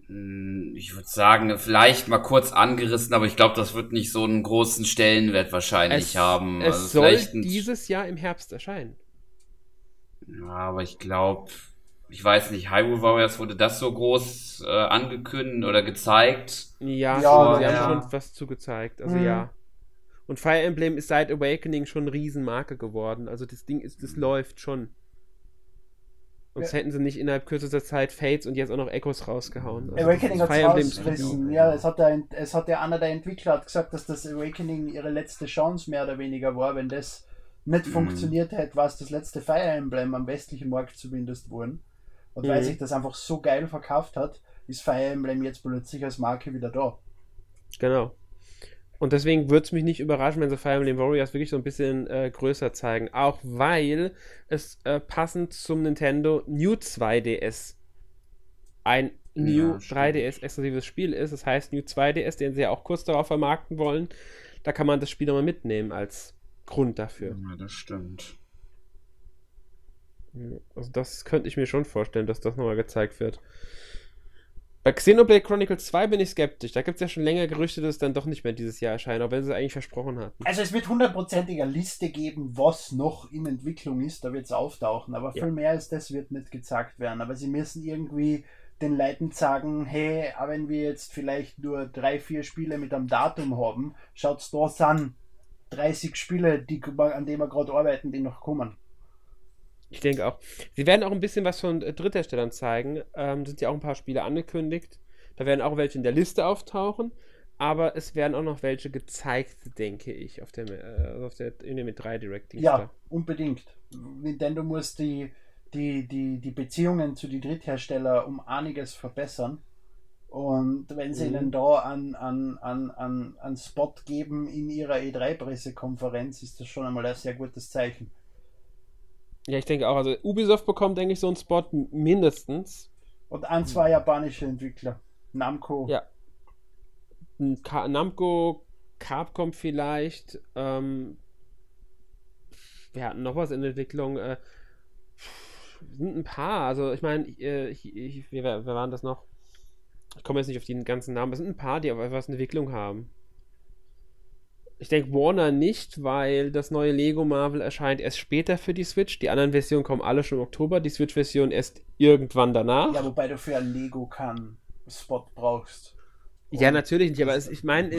Hm, Ich würde sagen, vielleicht mal kurz angerissen, aber ich glaube, das wird nicht so einen großen Stellenwert wahrscheinlich haben. es Also soll vielleicht ein- dieses Jahr im Herbst erscheinen. Ja, aber ich glaube, ich weiß nicht, Hyrule Warriors wurde das so groß äh, angekündigt oder gezeigt. Ja, Ja, sie ja. haben schon was zugezeigt. Also Mhm. ja. Und Fire Emblem ist seit Awakening schon eine Riesenmarke geworden. Also das Ding ist, das läuft schon. Sonst Ja. hätten sie nicht innerhalb kürzester Zeit Fates und jetzt auch noch Echos rausgehauen. Also Awakening hat Fire Emblem ist rausgerissen. Ja, es hat, der, es hat ja einer der Entwickler hat gesagt, dass das Awakening ihre letzte Chance mehr oder weniger war. Wenn das nicht Mhm. funktioniert hätte, war es das letzte Fire Emblem am westlichen Markt zumindest worden. Und weil Mhm. sich das einfach so geil verkauft hat, ist Fire Emblem jetzt plötzlich als Marke wieder da. Genau. Und deswegen würde es mich nicht überraschen, wenn sie Fire Emblem Warriors wirklich so ein bisschen äh, größer zeigen. Auch weil es äh, passend zum Nintendo New 2DS ein New stimmt. 3DS exklusives Spiel ist. Das heißt New 2DS, den sie ja auch kurz darauf vermarkten wollen. Da kann man das Spiel nochmal mitnehmen als Grund dafür. Ja, das stimmt. Also das könnte ich mir schon vorstellen, dass das nochmal gezeigt wird. Bei Xenoblade Chronicles 2 bin ich skeptisch. Da gibt es ja schon länger Gerüchte, dass es dann doch nicht mehr dieses Jahr erscheint, auch wenn sie es eigentlich versprochen hatten. Also es wird hundertprozentig eine Liste geben, was noch in Entwicklung ist, da wird es auftauchen, aber Ja. viel mehr als das wird nicht gezeigt werden. Aber sie müssen irgendwie den Leuten sagen, hey, auch wenn wir jetzt vielleicht nur drei, vier Spiele mit einem Datum haben, schaut's da sind 30 Spiele, die, an denen wir gerade arbeiten, die noch kommen. Ich denke auch. Sie werden auch ein bisschen was von äh, Drittherstellern zeigen. Ähm, sind ja auch ein paar Spiele angekündigt. Da werden auch welche in der Liste auftauchen. Aber es werden auch noch welche gezeigt, denke ich, auf der, äh, also auf der in dem 3 Direct Ja, unbedingt. Nintendo muss die, die, die, die Beziehungen zu den Drittherstellern um einiges verbessern. Und wenn sie Mhm. ihnen da an, an, an, an, an Spot geben in ihrer E3-Pressekonferenz, ist das schon einmal ein sehr gutes Zeichen. Ja, ich denke auch. Also Ubisoft bekommt, denke ich, so einen Spot mindestens. Und ein, zwei japanische Entwickler. Namco. Ja. Ka Namco, Capcom vielleicht. Ähm, wir hatten noch was in Entwicklung. Äh, sind ein paar. Also ich meine, äh, wer, wer waren das noch? Ich komme jetzt nicht auf die ganzen Namen. Es sind ein paar, die aber was in Entwicklung haben. Ich denke Warner nicht, weil das neue Lego Marvel erscheint erst später für die Switch. Die anderen Versionen kommen alle schon im Oktober. Die Switch-Version erst irgendwann danach. Ja, wobei du für ein Lego kann Spot brauchst. Ja, natürlich nicht, aber es, ich meine,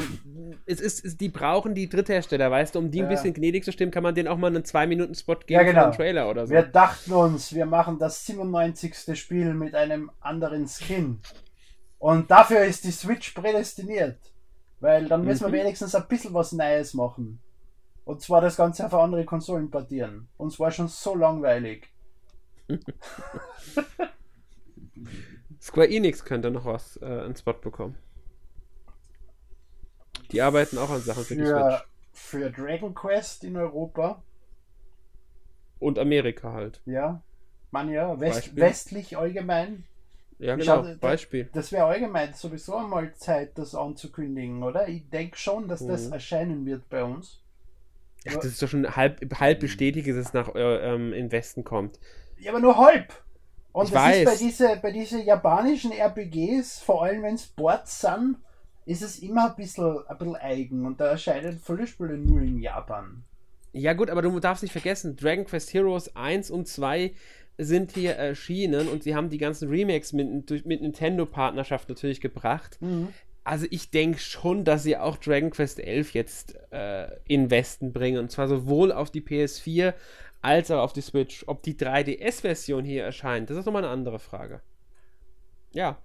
es ist, es, die brauchen die Dritthersteller, weißt du, um die ein Ja. bisschen gnädig zu stimmen, kann man denen auch mal einen 2-Minuten-Spot geben Ja, genau. für einen Trailer oder so. Wir dachten uns, wir machen das 97. Spiel mit einem anderen Skin. Und dafür ist die Switch prädestiniert. Weil dann müssen Mhm. wir wenigstens ein bisschen was Neues machen. Und zwar das Ganze auf andere Konsolen portieren. Uns war schon so langweilig. Square Enix könnte noch was, äh, einen Spot bekommen. Die arbeiten auch an Sachen für die Für, Switch. für Dragon Quest in Europa. Und Amerika halt. Ja. Man ja, West, westlich allgemein. Ja, genau, da- Beispiel. Das wäre allgemein sowieso einmal Zeit, das anzukündigen, oder? Ich denke schon, dass das Mhm. erscheinen wird bei uns. Ach, das ist doch schon halb, halb bestätigt, dass es nach äh, ähm, in Westen kommt. Ja, aber nur halb. Und Ich das ist bei weiß. diesen bei diese japanischen RPGs, vor allem wenn es Boards sind, ist es immer ein bisschen, ein bisschen eigen und da erscheinen viele Spiele nur in Japan. Ja, gut, aber du darfst nicht vergessen, Dragon Quest Heroes 1 und 2 sind hier erschienen und sie haben die ganzen Remakes mit, durch- mit Nintendo-Partnerschaft natürlich gebracht. Also ich denke schon, dass sie auch Dragon Quest 11 jetzt äh, in Westen bringen. Und zwar sowohl auf die PS4 als auch auf die Switch. Ob die 3DS-Version hier erscheint, das ist nochmal eine andere Frage. Ja.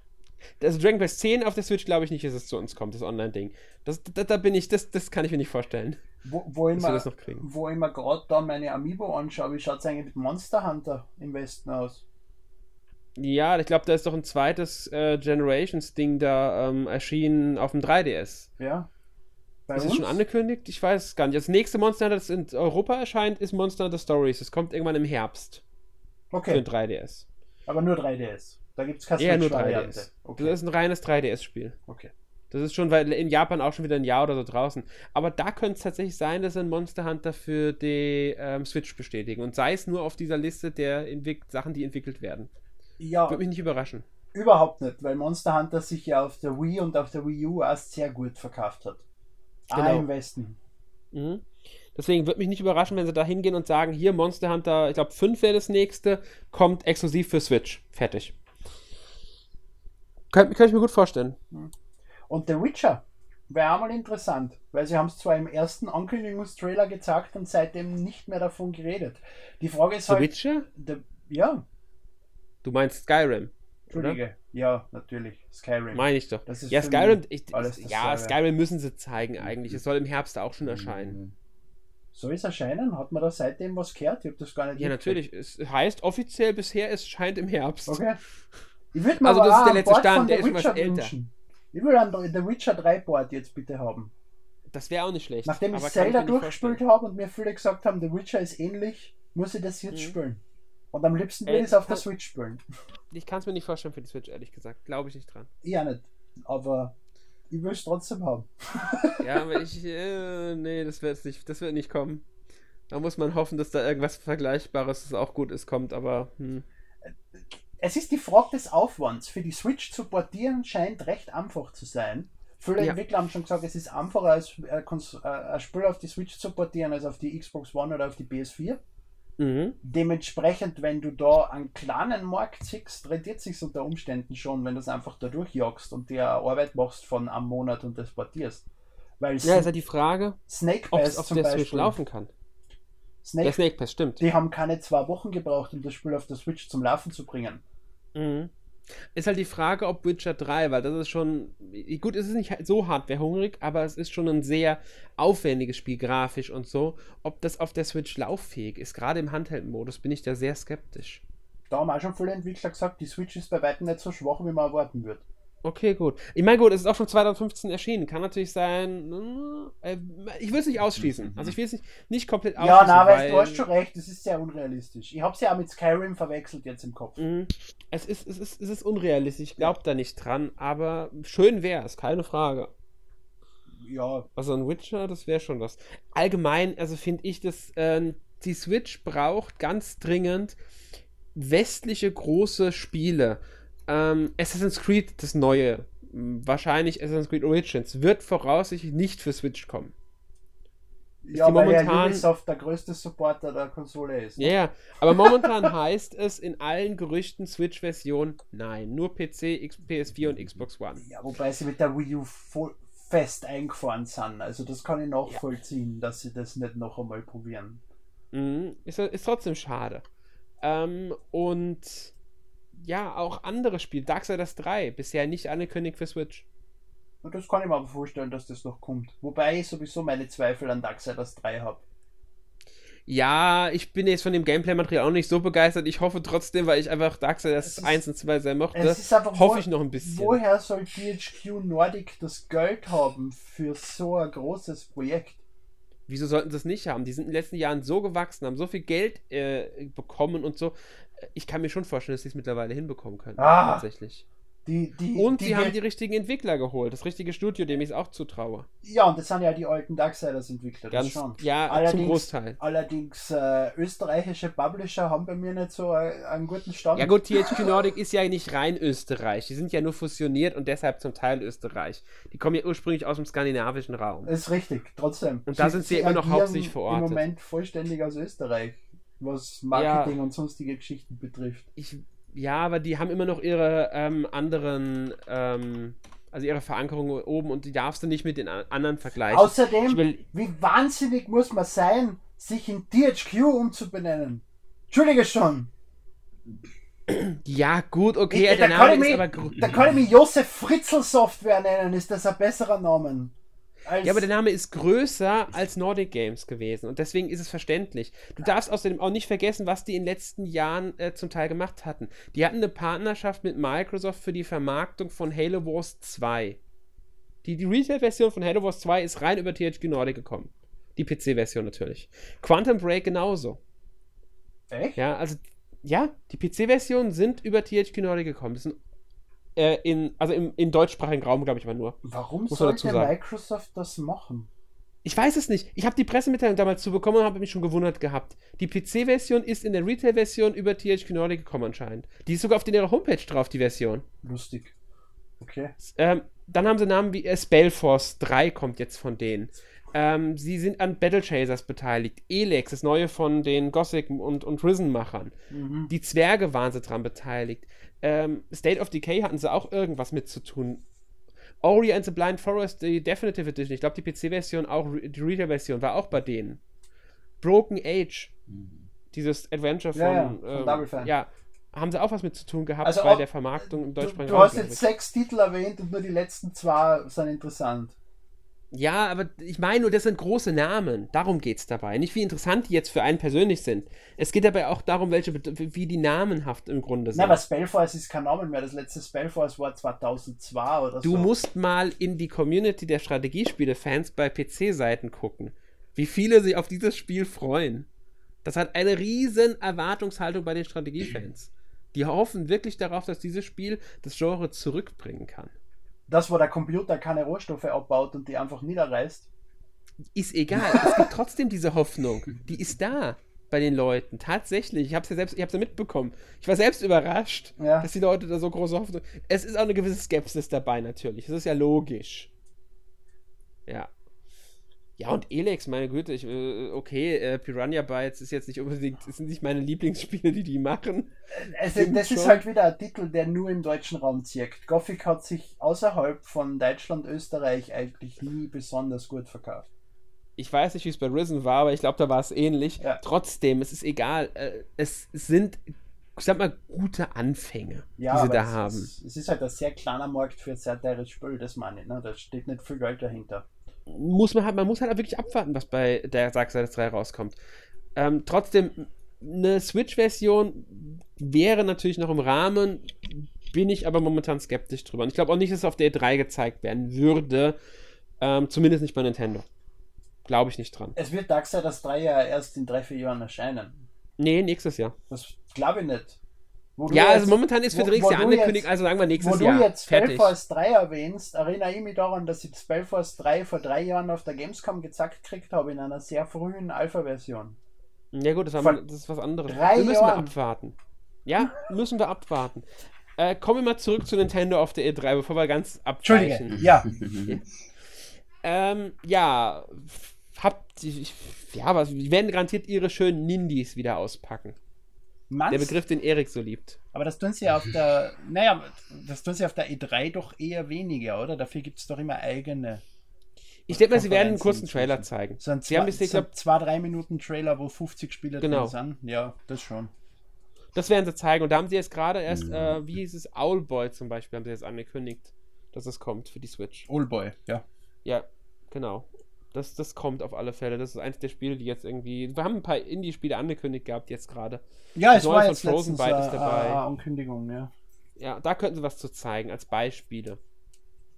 Also Dragon Quest 10 auf der Switch glaube ich nicht, dass es zu uns kommt, das Online-Ding. Das, da, da bin ich, das, das kann ich mir nicht vorstellen. Wo, wo ich kriegen. wo ich mir gerade da meine Amiibo anschaue, wie schaut es eigentlich mit Monster Hunter im Westen aus? Ja, ich glaube, da ist doch ein zweites äh, Generations-Ding da ähm, erschienen auf dem 3DS. Ja. Bei ist es uns? schon angekündigt? Ich weiß es gar nicht. Das nächste Monster Hunter, das in Europa erscheint, ist Monster Hunter Stories. Das kommt irgendwann im Herbst für Okay, den 3DS. aber nur 3DS. Da gibt es keine Eher nur Switch-Variante. 3DS. Okay. Das ist ein reines 3DS-Spiel. okay. Das ist schon weil in Japan auch schon wieder ein Jahr oder so draußen. Aber da könnte es tatsächlich sein, dass sie ein Monster Hunter für die ähm, Switch bestätigen. Und sei es nur auf dieser Liste der Sachen, die entwickelt werden. Ja, Würde mich nicht überraschen. überhaupt nicht, weil Monster Hunter sich ja auf der Wii und auf der Wii U erst sehr gut verkauft hat. Ah, Genau. im Westen. Mhm. Deswegen würde mich nicht überraschen, wenn sie da hingehen und sagen, hier Monster Hunter, ich glaube 5 wäre das nächste, kommt exklusiv für Switch. Fertig. Könnte könnte ich mir gut vorstellen. Und The Witcher wäre auch mal interessant, weil sie haben es zwar im ersten Ankündigungstrailer gezeigt und seitdem nicht mehr davon geredet. Die Frage ist The halt, Witcher? The, ja, Du meinst Skyrim? Entschuldige, ja, natürlich, Skyrim. Meine ich doch. Das ist ja, Skyrim, ich, ja. Skyrim müssen sie zeigen eigentlich. Es soll im Herbst auch schon erscheinen. Soll es erscheinen? Hat man da seitdem was gehört? Ich habe das gar nicht Ja, natürlich. Es heißt offiziell bisher, es scheint im Herbst. Okay. Ich würde mir Also das ist der letzte Stand, der ist schon was Witcher älter. wünschen. Ich will ein The Witcher 3 Board jetzt bitte haben. Das wäre auch nicht schlecht. Nachdem ich Zelda durchgespielt habe und mir viele gesagt haben, The Witcher ist ähnlich, muss ich das jetzt Mhm. spielen. Und am liebsten will ich es auf der Switch spielen. Ich kann es mir nicht vorstellen für die Switch, ehrlich gesagt. Glaube ich nicht dran. Auch nicht. Aber ich will es trotzdem haben. Ja, aber ich, äh, nee, das wird nicht, das wird nicht kommen. Da muss man hoffen, dass da irgendwas Vergleichbares, das auch gut ist, kommt, aber hm. Es ist die Frage des Aufwands. Für die Switch zu portieren scheint recht einfach zu sein. Viele Ja. Entwickler haben schon gesagt, es ist einfacher, als äh, äh, ein Spiel auf die Switch zu portieren, als auf die Xbox One oder auf die PS4. Mhm. Dementsprechend, wenn du da einen kleinen Markt siehst, rentiert sich unter Umständen schon, wenn du es einfach da durchjagst und dir Arbeit machst von einem Monat und das portierst. Weil Ja, ist halt die Frage, Snake ob Pass es auf zum der Beispiel, Switch laufen kann. Der Snake, Snake Pass, stimmt. die haben keine zwei Wochen gebraucht, um das Spiel auf der Switch zum Laufen zu bringen. Mhm. Ist halt die Frage, ob Witcher 3, weil das ist schon, gut, es ist nicht so hardwarehungrig, aber es ist schon ein sehr aufwendiges Spiel, grafisch und so. Ob das auf der Switch lauffähig ist, gerade im Handheld-Modus, bin ich da sehr skeptisch. Da haben auch schon viele Entwickler gesagt, die Switch ist bei weitem nicht so schwach, wie man erwarten wird. Okay, gut. Ich meine, gut, es ist auch schon 2015 erschienen. Kann natürlich sein, äh, ich will es nicht ausschließen. Also ich will es nicht, nicht komplett ausschließen. Ja, na, weil, du, hast schon recht, das ist sehr unrealistisch. Ich habe es ja auch mit Skyrim verwechselt jetzt im Kopf. Mhm. Es ist, es ist, es ist unrealistisch, ich glaube da nicht dran, aber schön wäre es, keine Frage. Ja, Also ein Witcher, das wäre schon was. Allgemein, also finde ich, dass ähm, die Switch braucht ganz dringend westliche große Spiele. Ähm, Assassin's Creed, das neue, wahrscheinlich Assassin's Creed Origins, wird voraussichtlich nicht für Switch kommen. ja die weil ja momentan- Ubisoft der größte Supporter der Konsole ist. Ja, ja, aber momentan heißt es in allen Gerüchten Switch-Version nein, nur PC, X PS4 und Xbox One. Ja, wobei sie mit der Wii U voll fest eingefahren sind. Also das kann ich nachvollziehen, dass sie das nicht noch einmal probieren. Mhm. Ist, ist trotzdem schade. Ähm, und ja, auch andere Spiele. Darksiders 3, bisher nicht angekündigt für Switch. Und das kann ich mir aber vorstellen, dass das noch kommt. Wobei ich sowieso meine Zweifel an Darksiders 3 habe. Ja, ich bin jetzt von dem Gameplay-Material auch nicht so begeistert. Ich hoffe trotzdem, weil ich einfach Darksiders ist- 1 und 2 sehr mochte, Es ist einfach hoffe wo- ich noch ein bisschen. Woher soll THQ Nordic das Geld haben für so ein großes Projekt? Wieso sollten sie es nicht haben? Die sind in den letzten Jahren so gewachsen, haben so viel Geld äh, bekommen und so. Ich kann mir schon vorstellen, dass sie es mittlerweile hinbekommen können. Ah. Tatsächlich. Die, die, Und die sie haben die richtigen Entwickler geholt, das richtige Studio, dem ich es auch zutraue. Ja, und das sind ja die alten Darksiders-Entwickler, das schon. ja, zum Allerdings- Großteil. Allerdings äh, österreichische Publisher haben bei mir nicht so äh, einen guten Stand. Ja gut, THQ Nordic ist ja nicht rein Österreich. Die sind ja nur fusioniert und deshalb zum Teil Österreich. Die kommen ja ursprünglich aus dem skandinavischen Raum. Ist richtig, trotzdem. Und da sind sie immer noch hauptsächlich verortet. Im Moment vollständig aus Österreich, was Marketing und sonstige Geschichten betrifft. Ich, ja, aber die haben immer noch ihre ähm, anderen, ähm, also ihre Verankerung oben und die darfst du nicht mit den anderen vergleichen. Außerdem, will- wie wahnsinnig muss man sein, sich in THQ umzubenennen? Entschuldige schon. ja, gut, okay, Ich- der da, Name kann mich, da kann ich mich Josef Fritzl Software nennen, ist das ein besserer Name? Ja, aber der Name ist größer als Nordic Games gewesen und deswegen ist es verständlich. Du darfst außerdem auch nicht vergessen, was die in den letzten Jahren äh, zum Teil gemacht hatten. Die hatten eine Partnerschaft mit Microsoft für die Vermarktung von Halo Wars 2. Die, die Retail-Version von Halo Wars 2 ist rein über THQ Nordic gekommen. Die PC-Version natürlich. Quantum Break genauso. Echt? Ja, also, ja, die PC-Versionen sind über THQ Nordic gekommen. Das sind, äh, in, also im, im deutschsprachigen Raum, glaube ich, aber nur. Warum Muss sollte. Microsoft das machen? Ich weiß es nicht. Ich habe die Pressemitteilung damals zu bekommen und habe mich schon gewundert gehabt. Die PC-Version ist in der Retail-Version über THQ Nordic gekommen anscheinend. Die ist sogar auf ihrer Homepage drauf, die Version. Lustig. Okay. Ähm, dann haben sie Namen wie äh, Spellforce 3 kommt jetzt von denen. Ähm, sie sind an Battle Chasers beteiligt. Elex, das neue von den Gothic und, und Risen-Machern. Mhm. Die Zwerge waren sie dran beteiligt. Ähm, State of Decay hatten sie auch irgendwas mit zu tun. Ori and the Blind Forest, die Definitive Edition, ich glaube die PC-Version auch, die Retail-Version war auch bei denen. Broken Age, dieses Adventure von, Ja, ja, von ähm, Double Fine. ja, haben sie auch was mit zu tun gehabt Also bei ob- der Vermarktung im Du, deutschsprachigen du Raum, hast jetzt sechs Titel erwähnt und nur die letzten zwei sind interessant. Ja, aber ich meine nur, das sind große Namen. Darum geht es dabei. Nicht wie interessant die jetzt für einen persönlich sind. Es geht dabei auch darum, welche, wie die namenhaft im Grunde sind. Nein, aber Spellforce ist kein Name mehr. Das letzte Spellforce war 2002 oder Du so. musst mal in die Community der Strategiespiele-Fans bei PC-Seiten gucken. Wie viele sich auf dieses Spiel freuen. Das hat eine riesen Erwartungshaltung bei den Strategiefans. Die hoffen wirklich darauf, dass dieses Spiel das Genre zurückbringen kann. Das, wo der Computer keine Rohstoffe abbaut und die einfach niederreißt. Ist egal. es gibt trotzdem diese Hoffnung. Die ist da bei den Leuten. Tatsächlich. Ich habe es ja selbst, ich habe ja mitbekommen. Ich war selbst überrascht, Ja. dass die Leute da so große Hoffnung. Es ist auch eine gewisse Skepsis dabei natürlich. Das ist ja logisch. Ja. Ja, und Elex, meine Güte, ich, äh, okay, äh, Piranha Bytes ist jetzt nicht unbedingt, das sind nicht meine Lieblingsspiele, die die machen. Also, Stimmt das ist schon. halt wieder ein Titel, der nur im deutschen Raum zirkt. Gothic hat sich außerhalb von Deutschland, Österreich eigentlich nie besonders gut verkauft. Ich weiß nicht, wie es bei Risen war, aber ich glaube, da war es ähnlich. Ja. Trotzdem, es ist egal. Äh, es, es sind, ich sag mal, gute Anfänge, Ja, die sie da es, haben. Es, es ist halt ein sehr kleiner Markt für ein sehr teures Spiel, das meine ich. Ne? Da steht nicht viel Geld dahinter. Muss man halt, man muss halt auch wirklich abwarten, was bei der Darksiders 3 rauskommt. Ähm, trotzdem, eine Switch-Version wäre natürlich noch im Rahmen, bin ich aber momentan skeptisch drüber. Und ich glaube auch nicht, dass es auf der E3 gezeigt werden würde. Ähm, zumindest nicht bei Nintendo. Glaube ich nicht dran. Es wird Darksiders 3 ja erst in drei, vier Jahren erscheinen. Nee, nächstes Jahr. Das glaube ich nicht. Ja, jetzt- also momentan ist wo ja angekündigt, also sagen wir nächstes Wo du Jahr. jetzt Fertig. Spellforce 3 erwähnst, erinnere ich mich daran, dass ich Spellforce 3 vor drei Jahren auf der Gamescom gezeigt gekriegt habe in einer sehr frühen Alpha-Version. Ja gut, das, haben, das ist was anderes. drei wir müssen wir Jahren. abwarten. Ja, müssen wir abwarten. Äh, kommen wir mal zurück zu Nintendo auf der E3, bevor wir ganz abweichen. ja. Ähm, ja, habt ja, was, die werden garantiert ihre schönen Nindies wieder auspacken. Der Meinst, Begriff, den Erik so liebt. aber das tun sie auf der, naja, das tun sie auf der E3 doch eher weniger, oder? Dafür gibt es doch immer eigene. Ich denke mal, sie werden einen kurzen Trailer zeigen. So ein Sie haben zwei, bisher, so ein glaub, zwei, drei Minuten Trailer, wo 50 Spieler Genau. drin sind. Ja, das schon. das werden sie zeigen. Und da haben sie jetzt gerade erst, äh, wie hieß es, Owlboy zum Beispiel, haben sie jetzt angekündigt, dass es kommt für die Switch. Oldboy, ja. Ja, genau. Das, das kommt auf alle Fälle. Das ist eins der Spiele, die jetzt irgendwie. Wir haben ein paar Indie-Spiele angekündigt gehabt jetzt gerade. Ja, es war jetzt Frozen letztens Byte ist äh, dabei. äh, Ankündigung, ja. Ja, da könnten sie was zu zeigen als Beispiele.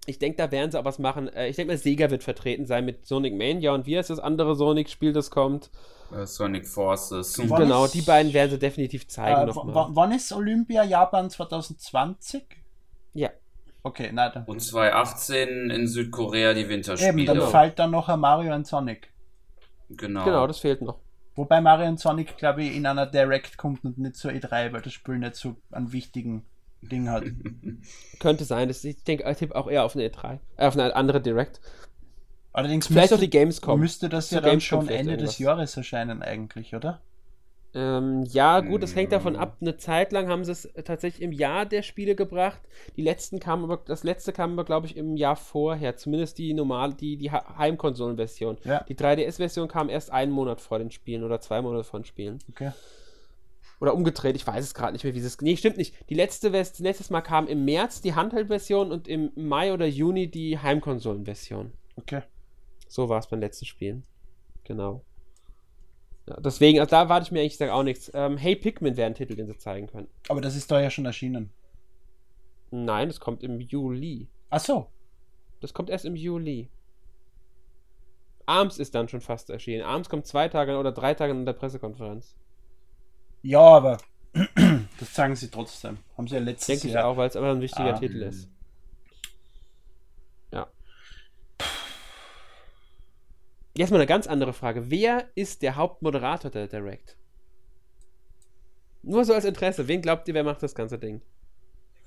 Ich denke, da werden sie auch was machen. Äh, Ich denke mal, Sega wird vertreten sein mit Sonic Mania und wie heißt das andere Sonic-Spiel, das kommt? Äh, Sonic Forces. Wann genau, ist- die beiden werden sie definitiv zeigen Äh, nochmal. wann ist Olympia Japan 2020? Ja, Okay, nein, dann. Und 2018 in Südkorea die Eben, Winterspiele. dann fällt dann noch ein Mario und Sonic. genau. Genau, das fehlt noch. Wobei Mario und Sonic, glaube ich, in einer Direct kommt und nicht zur E3, weil das Spiel nicht so einen wichtigen Ding hat. Könnte sein. Das, ich denke, ich tippe auch eher auf eine E3. Äh, auf eine andere Direct. Allerdings Vielleicht auch müsste, die Gamescom. müsste das Zur ja dann Gamescom schon Ende irgendwas. des Jahres erscheinen eigentlich, oder? Ähm, ja, gut, das hängt davon Mm. ab. Eine Zeit lang haben sie es tatsächlich im Jahr der Spiele gebracht. Die letzten kamen aber, das letzte kam aber, glaube ich, im Jahr vorher. Zumindest die normale, die, die Heimkonsolenversion. Ja. Die 3DS-Version kam erst einen Monat vor den Spielen oder zwei Monate vor den Spielen. Okay. Oder umgedreht, ich weiß es gerade nicht mehr, wie es. Nee, stimmt nicht. Die letzte Vers letztes Mal kam im März die Handheld-Version und im Mai oder Juni die Heimkonsolen-Version. Okay. So war es beim letzten Spielen. Genau. Ja, deswegen, also da warte ich mir eigentlich sag auch nichts. Ähm, hey Pikmin wäre ein Titel, den sie zeigen können. Aber das ist da ja schon erschienen. Nein, das kommt im Juli. Ach so. Das kommt erst im Juli. Arms ist dann schon fast erschienen. Arms kommt zwei Tage oder drei Tage in der Pressekonferenz. Ja, aber das sagen sie trotzdem. Haben sie ja letztes Denke ich Jahr. auch, weil es aber ein wichtiger Ah. Titel ist. Ja. Jetzt mal eine ganz andere Frage. Wer ist der Hauptmoderator der Direct? Nur so als Interesse. Wen glaubt ihr, wer macht das ganze Ding?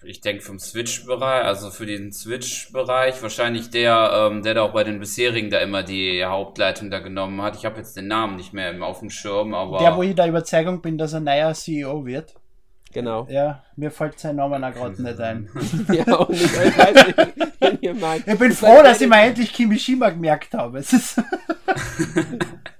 Ich denke vom Switch-Bereich, also für den Switch-Bereich, wahrscheinlich der, ähm, der da auch bei den bisherigen da immer die Hauptleitung da genommen hat. Ich habe jetzt den Namen nicht mehr im- auf dem Schirm, aber Der, wo ich der Überzeugung bin, dass er neuer CEO wird. Genau. Ja, mir fällt sein Name auch gerade nicht ein. ja, und ich weiß nicht, wen ihr meint. Ich bin froh, dass ich mal endlich Kimishima gemerkt habe. Es ist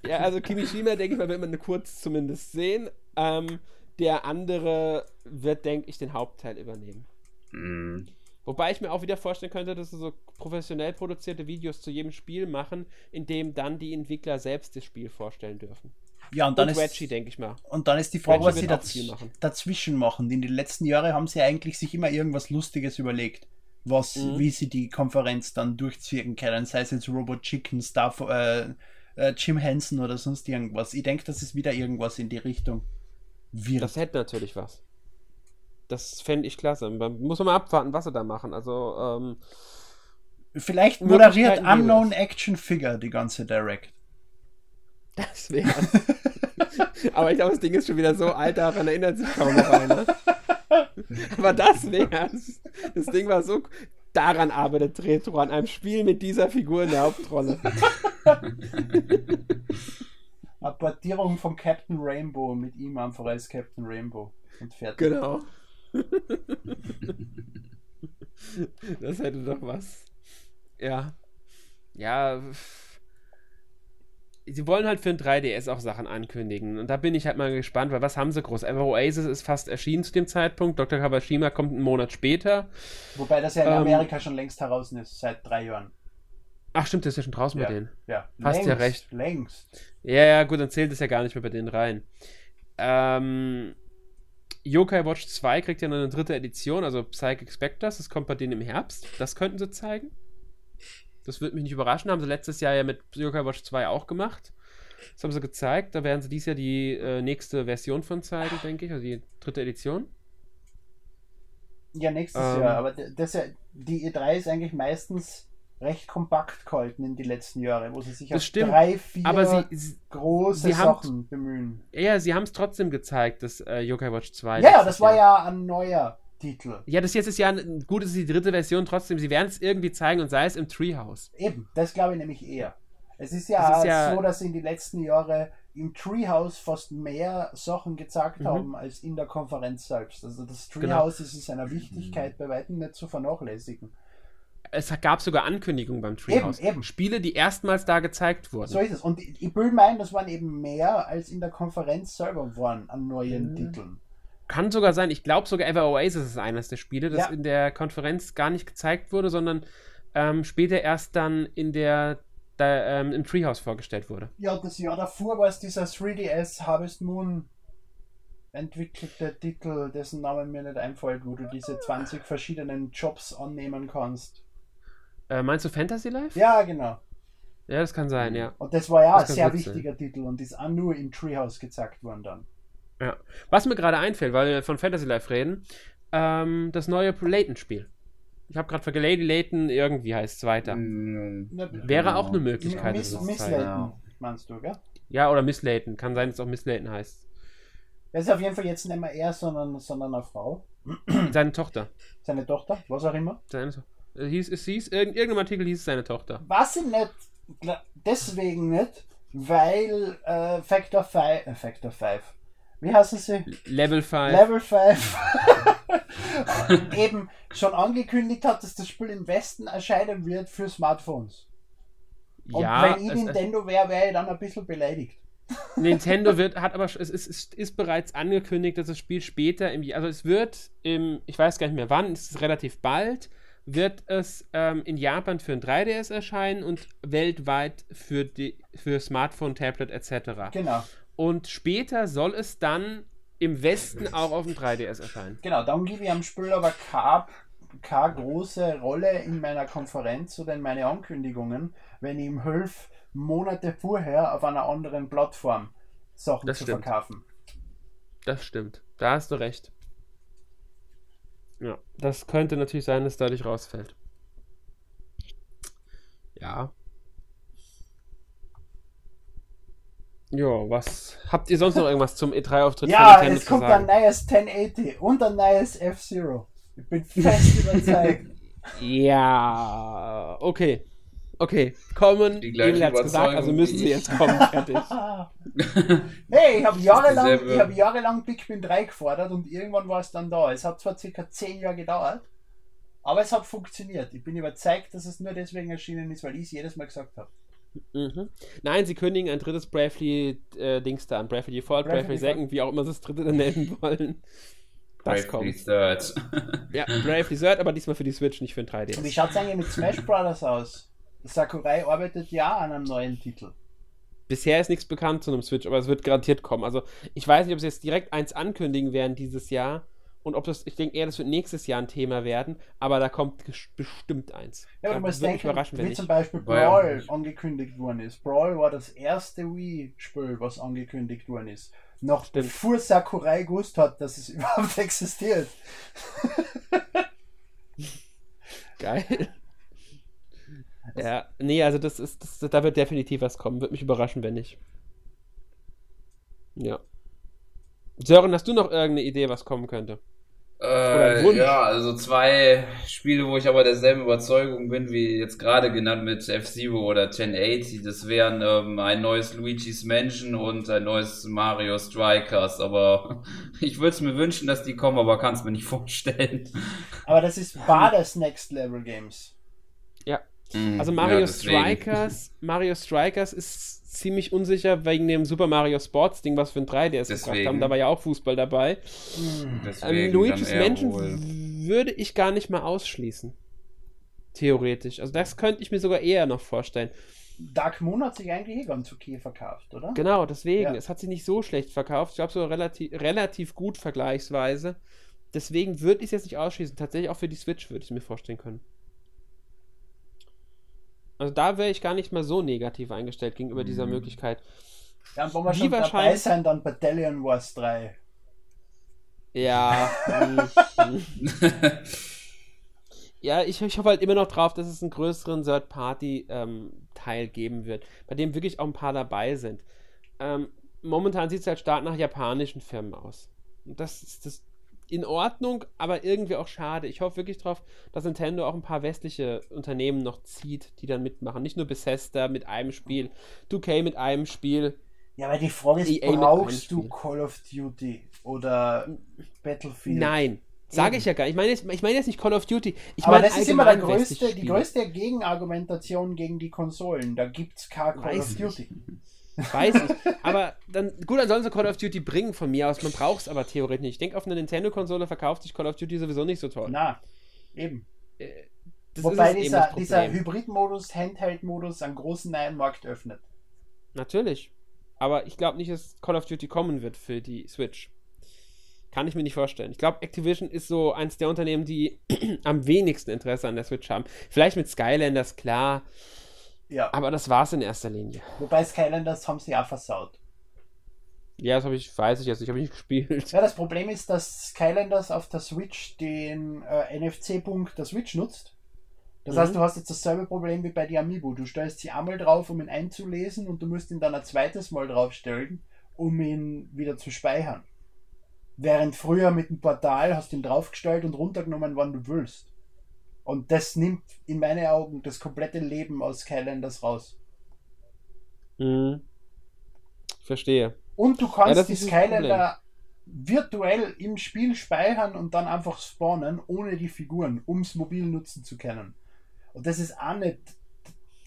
Ja, also Kimishima, denke ich mal, wird man kurz zumindest sehen. Ähm, der andere wird, denke ich, den Hauptteil übernehmen. mh, Wobei ich mir auch wieder vorstellen könnte, dass sie so professionell produzierte Videos zu jedem Spiel machen, in dem dann die Entwickler selbst das Spiel vorstellen dürfen. ja, und dann Und ist Reggie, denke ich mal. Und dann ist die Frage, Reggie was sie daz machen. dazwischen machen. In den letzten Jahren haben sie eigentlich sich immer irgendwas Lustiges überlegt, was, Mhm. wie sie die Konferenz dann durchziehen können. Sei es jetzt Robot Chicken, Star, äh, äh, Jim Henson oder sonst irgendwas. Ich denke, das ist wieder irgendwas in die Richtung wird. Das hätte natürlich was. Das fände ich klasse. Man muss man mal abwarten, was sie da machen. Also, ähm, Vielleicht moderiert Unknown Action Figure die ganze Direct. das wäre. Aber ich glaube, das Ding ist schon wieder so alt, daran erinnert sich kaum noch einer. Aber das wär's. Das Ding war so. Daran arbeitet Retro, an einem Spiel mit dieser Figur in der Hauptrolle. Eine Portierung von Captain Rainbow mit ihm einfach als Captain Rainbow. Und fertig. Genau. das hätte doch was. Ja. Ja. Sie wollen halt für ein 3DS auch Sachen ankündigen. Und da bin ich halt mal gespannt, weil was haben sie groß? Ever Oasis ist fast erschienen zu dem Zeitpunkt. Dr. Kawashima kommt einen Monat später. Wobei das ja in Ähm, Amerika schon längst heraus ist, seit drei Jahren. Ach, stimmt, das ist ja schon draußen Ja. bei denen. Ja, Hast längst, ja recht. Längst. Ja, ja, gut, dann zählt es ja gar nicht mehr bei denen rein. Ähm, Yokai Watch 2 kriegt ja noch eine dritte Edition, also Psychic Spectres, das kommt bei denen im Herbst. Das könnten sie zeigen. Das würde mich nicht überraschen, haben sie letztes Jahr ja mit Yokai Watch 2 auch gemacht. Das haben sie gezeigt, da werden sie dieses Jahr die äh, nächste Version von zeigen, denke ich, also die dritte Edition. Ja, nächstes Ähm. Jahr. Aber das ja, die E3 ist eigentlich meistens recht kompakt gehalten in die letzten Jahre, wo sie sich auf stimmt, drei, vier Aber sie, große sie Sachen bemühen. ja, sie haben es trotzdem gezeigt, das äh, Yokai Watch 2. Ja, das war Jahr. ja ein neuer Titel. Ja, das jetzt ist ja ein, gut, es ist die dritte Version, trotzdem, sie werden es irgendwie zeigen und sei es im Treehouse. Eben, das glaube ich nämlich eher. Es ist ja, ist ja- so, dass in den letzten Jahren im Treehouse fast mehr Sachen gezeigt Mhm. haben als in der Konferenz selbst. Also das Genau. Treehouse ist in seiner Wichtigkeit bei weitem nicht zu vernachlässigen. Es gab sogar Ankündigungen beim Treehouse. Eben, eben. Spiele, die erstmals da gezeigt wurden. So ist es. Und ich, ich will meinen, das waren eben mehr als in der Konferenz selber waren an neuen Mhm. Titeln. Kann sogar sein. Ich glaube sogar Ever Oasis ist eines der Spiele, das Ja. in der Konferenz gar nicht gezeigt wurde, sondern ähm, später erst dann in der, da, ähm, im Treehouse vorgestellt wurde. Ja, das Jahr davor war es dieser 3DS Harvest Moon entwickelte Titel, dessen Name mir nicht einfällt, wo du diese 20 verschiedenen Jobs annehmen kannst. Äh, meinst du Fantasy Life? Ja, genau. Ja, das kann sein, ja. Und das war ja Das ein sehr gut sein. wichtiger Titel und ist auch nur im Treehouse gezeigt worden dann. Ja. Was mir gerade einfällt, weil wir von Fantasy Life reden, ähm, das neue Layton-Spiel. Ich habe gerade vergessen, Lady Layton irgendwie heißt es weiter. Mm, Wäre auch eine genau. Möglichkeit. Miss, Miss. Layton, Ja. meinst du, gell? Ja, oder Miss Layton. Kann sein, dass es auch Miss Layton heißt. Das ist auf jeden Fall jetzt nicht mehr er, sondern, sondern eine Frau. Seine Tochter. Seine Tochter, was auch immer. Seine To- äh, hieß, es hieß, in irgendeinem Artikel hieß es seine Tochter. Was ich nicht, deswegen nicht, weil äh, Factor 5, äh, Factor 5, wie heißen sie? Level 5. Level 5 eben schon angekündigt hat, dass das Spiel im Westen erscheinen wird für Smartphones. Und ja, wenn ich Nintendo wäre, wäre ich dann ein bisschen beleidigt. Nintendo wird, hat aber, es ist, ist, ist bereits angekündigt, dass das Spiel später im, also es wird im, ich weiß gar nicht mehr wann, es ist relativ bald, wird es ähm, in Japan für ein 3DS erscheinen und weltweit für, die, für Smartphone, Tablet etc. Genau, Und später soll es dann im Westen auch auf dem 3DS erscheinen. genau. Dann gebe ich am Spiel aber keine, keine große Rolle in meiner Konferenz oder in meine Ankündigungen, wenn ich ihm helfe, Monate vorher auf einer anderen Plattform Sachen Das zu stimmt. verkaufen. Das stimmt. Da hast du recht. Ja, das könnte natürlich sein, dass dadurch rausfällt. Ja. Ja, was habt ihr sonst noch irgendwas zum E3-Auftritt Ja, Nintendo es zu kommt sagen? ein neues 1080 und ein neues F-Zero. Ich bin fest überzeugt. Ja, okay. Okay, kommen. Emil hat's gesagt, also müssen sie ich. jetzt kommen. Fertig. hey, ich habe jahrelang, ich hab jahrelang Pikmin 3 gefordert und irgendwann war es dann da. Es hat zwar circa 10 Jahre gedauert, aber es hat funktioniert. Ich bin überzeugt, dass es nur deswegen erschienen ist, weil ich es jedes Mal gesagt habe. Mhm. Nein, sie kündigen ein drittes Bravely-Dings da an. Bravely Default, Bravely Bravely. Second, wie auch immer sie das dritte dann nennen wollen. Das Bravely kommt. Third. Ja, Bravely Third, aber diesmal für die Switch, nicht für den Und wie 3DS. schaut es eigentlich mit Smash Brothers aus? Sakurai arbeitet ja an einem neuen Titel. Bisher ist nichts bekannt zu einem Switch, aber es wird garantiert kommen. Also, ich weiß nicht, ob sie jetzt direkt eins ankündigen werden dieses Jahr und ob das, ich denke eher, das wird nächstes Jahr ein Thema werden, aber da kommt bestimmt eins. Ja, aber Da du musst würde mich denken, überraschen, wenn wie zum Beispiel War ja- Brawl angekündigt worden ist. Brawl war das erste Wii-Spiel, was angekündigt worden ist. Noch Stimmt. bevor Sakurai gewusst hat, dass es überhaupt existiert. Geil. Ja, nee, also das ist, das, da wird definitiv was kommen. Würde mich überraschen, wenn nicht. Ja. Sören, hast du noch irgendeine Idee, was kommen könnte? Äh, ja, also zwei Spiele, wo ich aber derselben Überzeugung bin, wie jetzt gerade genannt mit F-Zero oder 1080. Das wären ähm, ein neues Luigi's Mansion und ein neues Mario Strikers. Aber ich würde es mir wünschen, dass die kommen, aber kann es mir nicht vorstellen. Aber das ist beides Next Level Games. Ja. Mm, Also Mario ja. Strikers, Mario Strikers ist ziemlich unsicher wegen dem Super Mario Sports Ding, was wir in 3DS gebracht Deswegen. haben. Da war ja auch Fußball dabei. Ähm, Luigi's Mansion wohl. würde ich gar nicht mal ausschließen. Theoretisch. Also das könnte ich mir sogar eher noch vorstellen. Dark Moon hat sich eigentlich eh ganz okay verkauft, oder? Genau, deswegen. Ja. Es hat sich nicht so schlecht verkauft. Ich glaube sogar relativ, relativ gut vergleichsweise. Deswegen würde ich es jetzt nicht ausschließen. Tatsächlich auch für die Switch würde ich es mir vorstellen können. Also da wäre ich gar nicht mal so negativ eingestellt gegenüber dieser Mhm. Möglichkeit. Ja, und wenn wir Wie schon dabei wahrscheinlich- sein, dann Battalion Wars 3. Ja. ja, ich, ich hoffe halt immer noch drauf, dass es einen größeren Third-Party-Teil geben wird, bei dem wirklich auch ein paar dabei sind. Ähm, momentan sieht es halt stark nach japanischen Firmen aus. Und das ist das in Ordnung, aber irgendwie auch schade. Ich hoffe wirklich drauf, dass Nintendo auch ein paar westliche Unternehmen noch zieht, die dann mitmachen. Nicht nur Bethesda mit einem Spiel, 2K mit einem Spiel. Ja, weil die Frage ist, EA brauchst du. Call of Duty oder Battlefield? Nein, sage ich ja gar nicht. Ich meine jetzt, ich meine jetzt nicht Call of Duty. Ich Aber meine das ist immer der größte, die größte Gegenargumentation gegen die Konsolen. Da gibt es kein Call Weiß of Duty. Weiß ich. Aber dann, gut, dann sollen sie Call of Duty bringen von mir aus. Man braucht es aber theoretisch nicht. Ich denke, auf einer Nintendo-Konsole verkauft sich Call of Duty sowieso nicht so toll. Na, eben. Äh, das Wobei dieser, dieser. Hybrid-Modus, Handheld-Modus einen großen neuen Markt öffnet. Natürlich. Aber ich glaube nicht, dass Call of Duty kommen wird für die Switch. Kann ich mir nicht vorstellen. Ich glaube, Activision ist so eins der Unternehmen, die am wenigsten Interesse an der Switch haben. Vielleicht mit Skylanders, klar. Ja. Aber das war's in erster Linie. Wobei Skylanders haben sie auch versaut. Ja, das habe ich, weiß ich jetzt nicht, habe ich nicht gespielt. Ja, das Problem ist, dass Skylanders auf der Switch den äh, NFC-Punkt der Switch nutzt. Das Mhm. heißt, du hast jetzt dasselbe Problem wie bei der Amiibo. Du stellst sie einmal drauf, um ihn einzulesen und du musst ihn dann ein zweites Mal draufstellen, um ihn wieder zu speichern. Während früher mit dem Portal hast du ihn draufgestellt und runtergenommen, wann du willst. Und das nimmt in meinen Augen das komplette Leben aus Skylanders raus. Mhm. Verstehe. Und du kannst das die Skylander virtuell im Spiel speichern und dann einfach spawnen, ohne die Figuren, um es mobil nutzen zu können. Und das ist auch nicht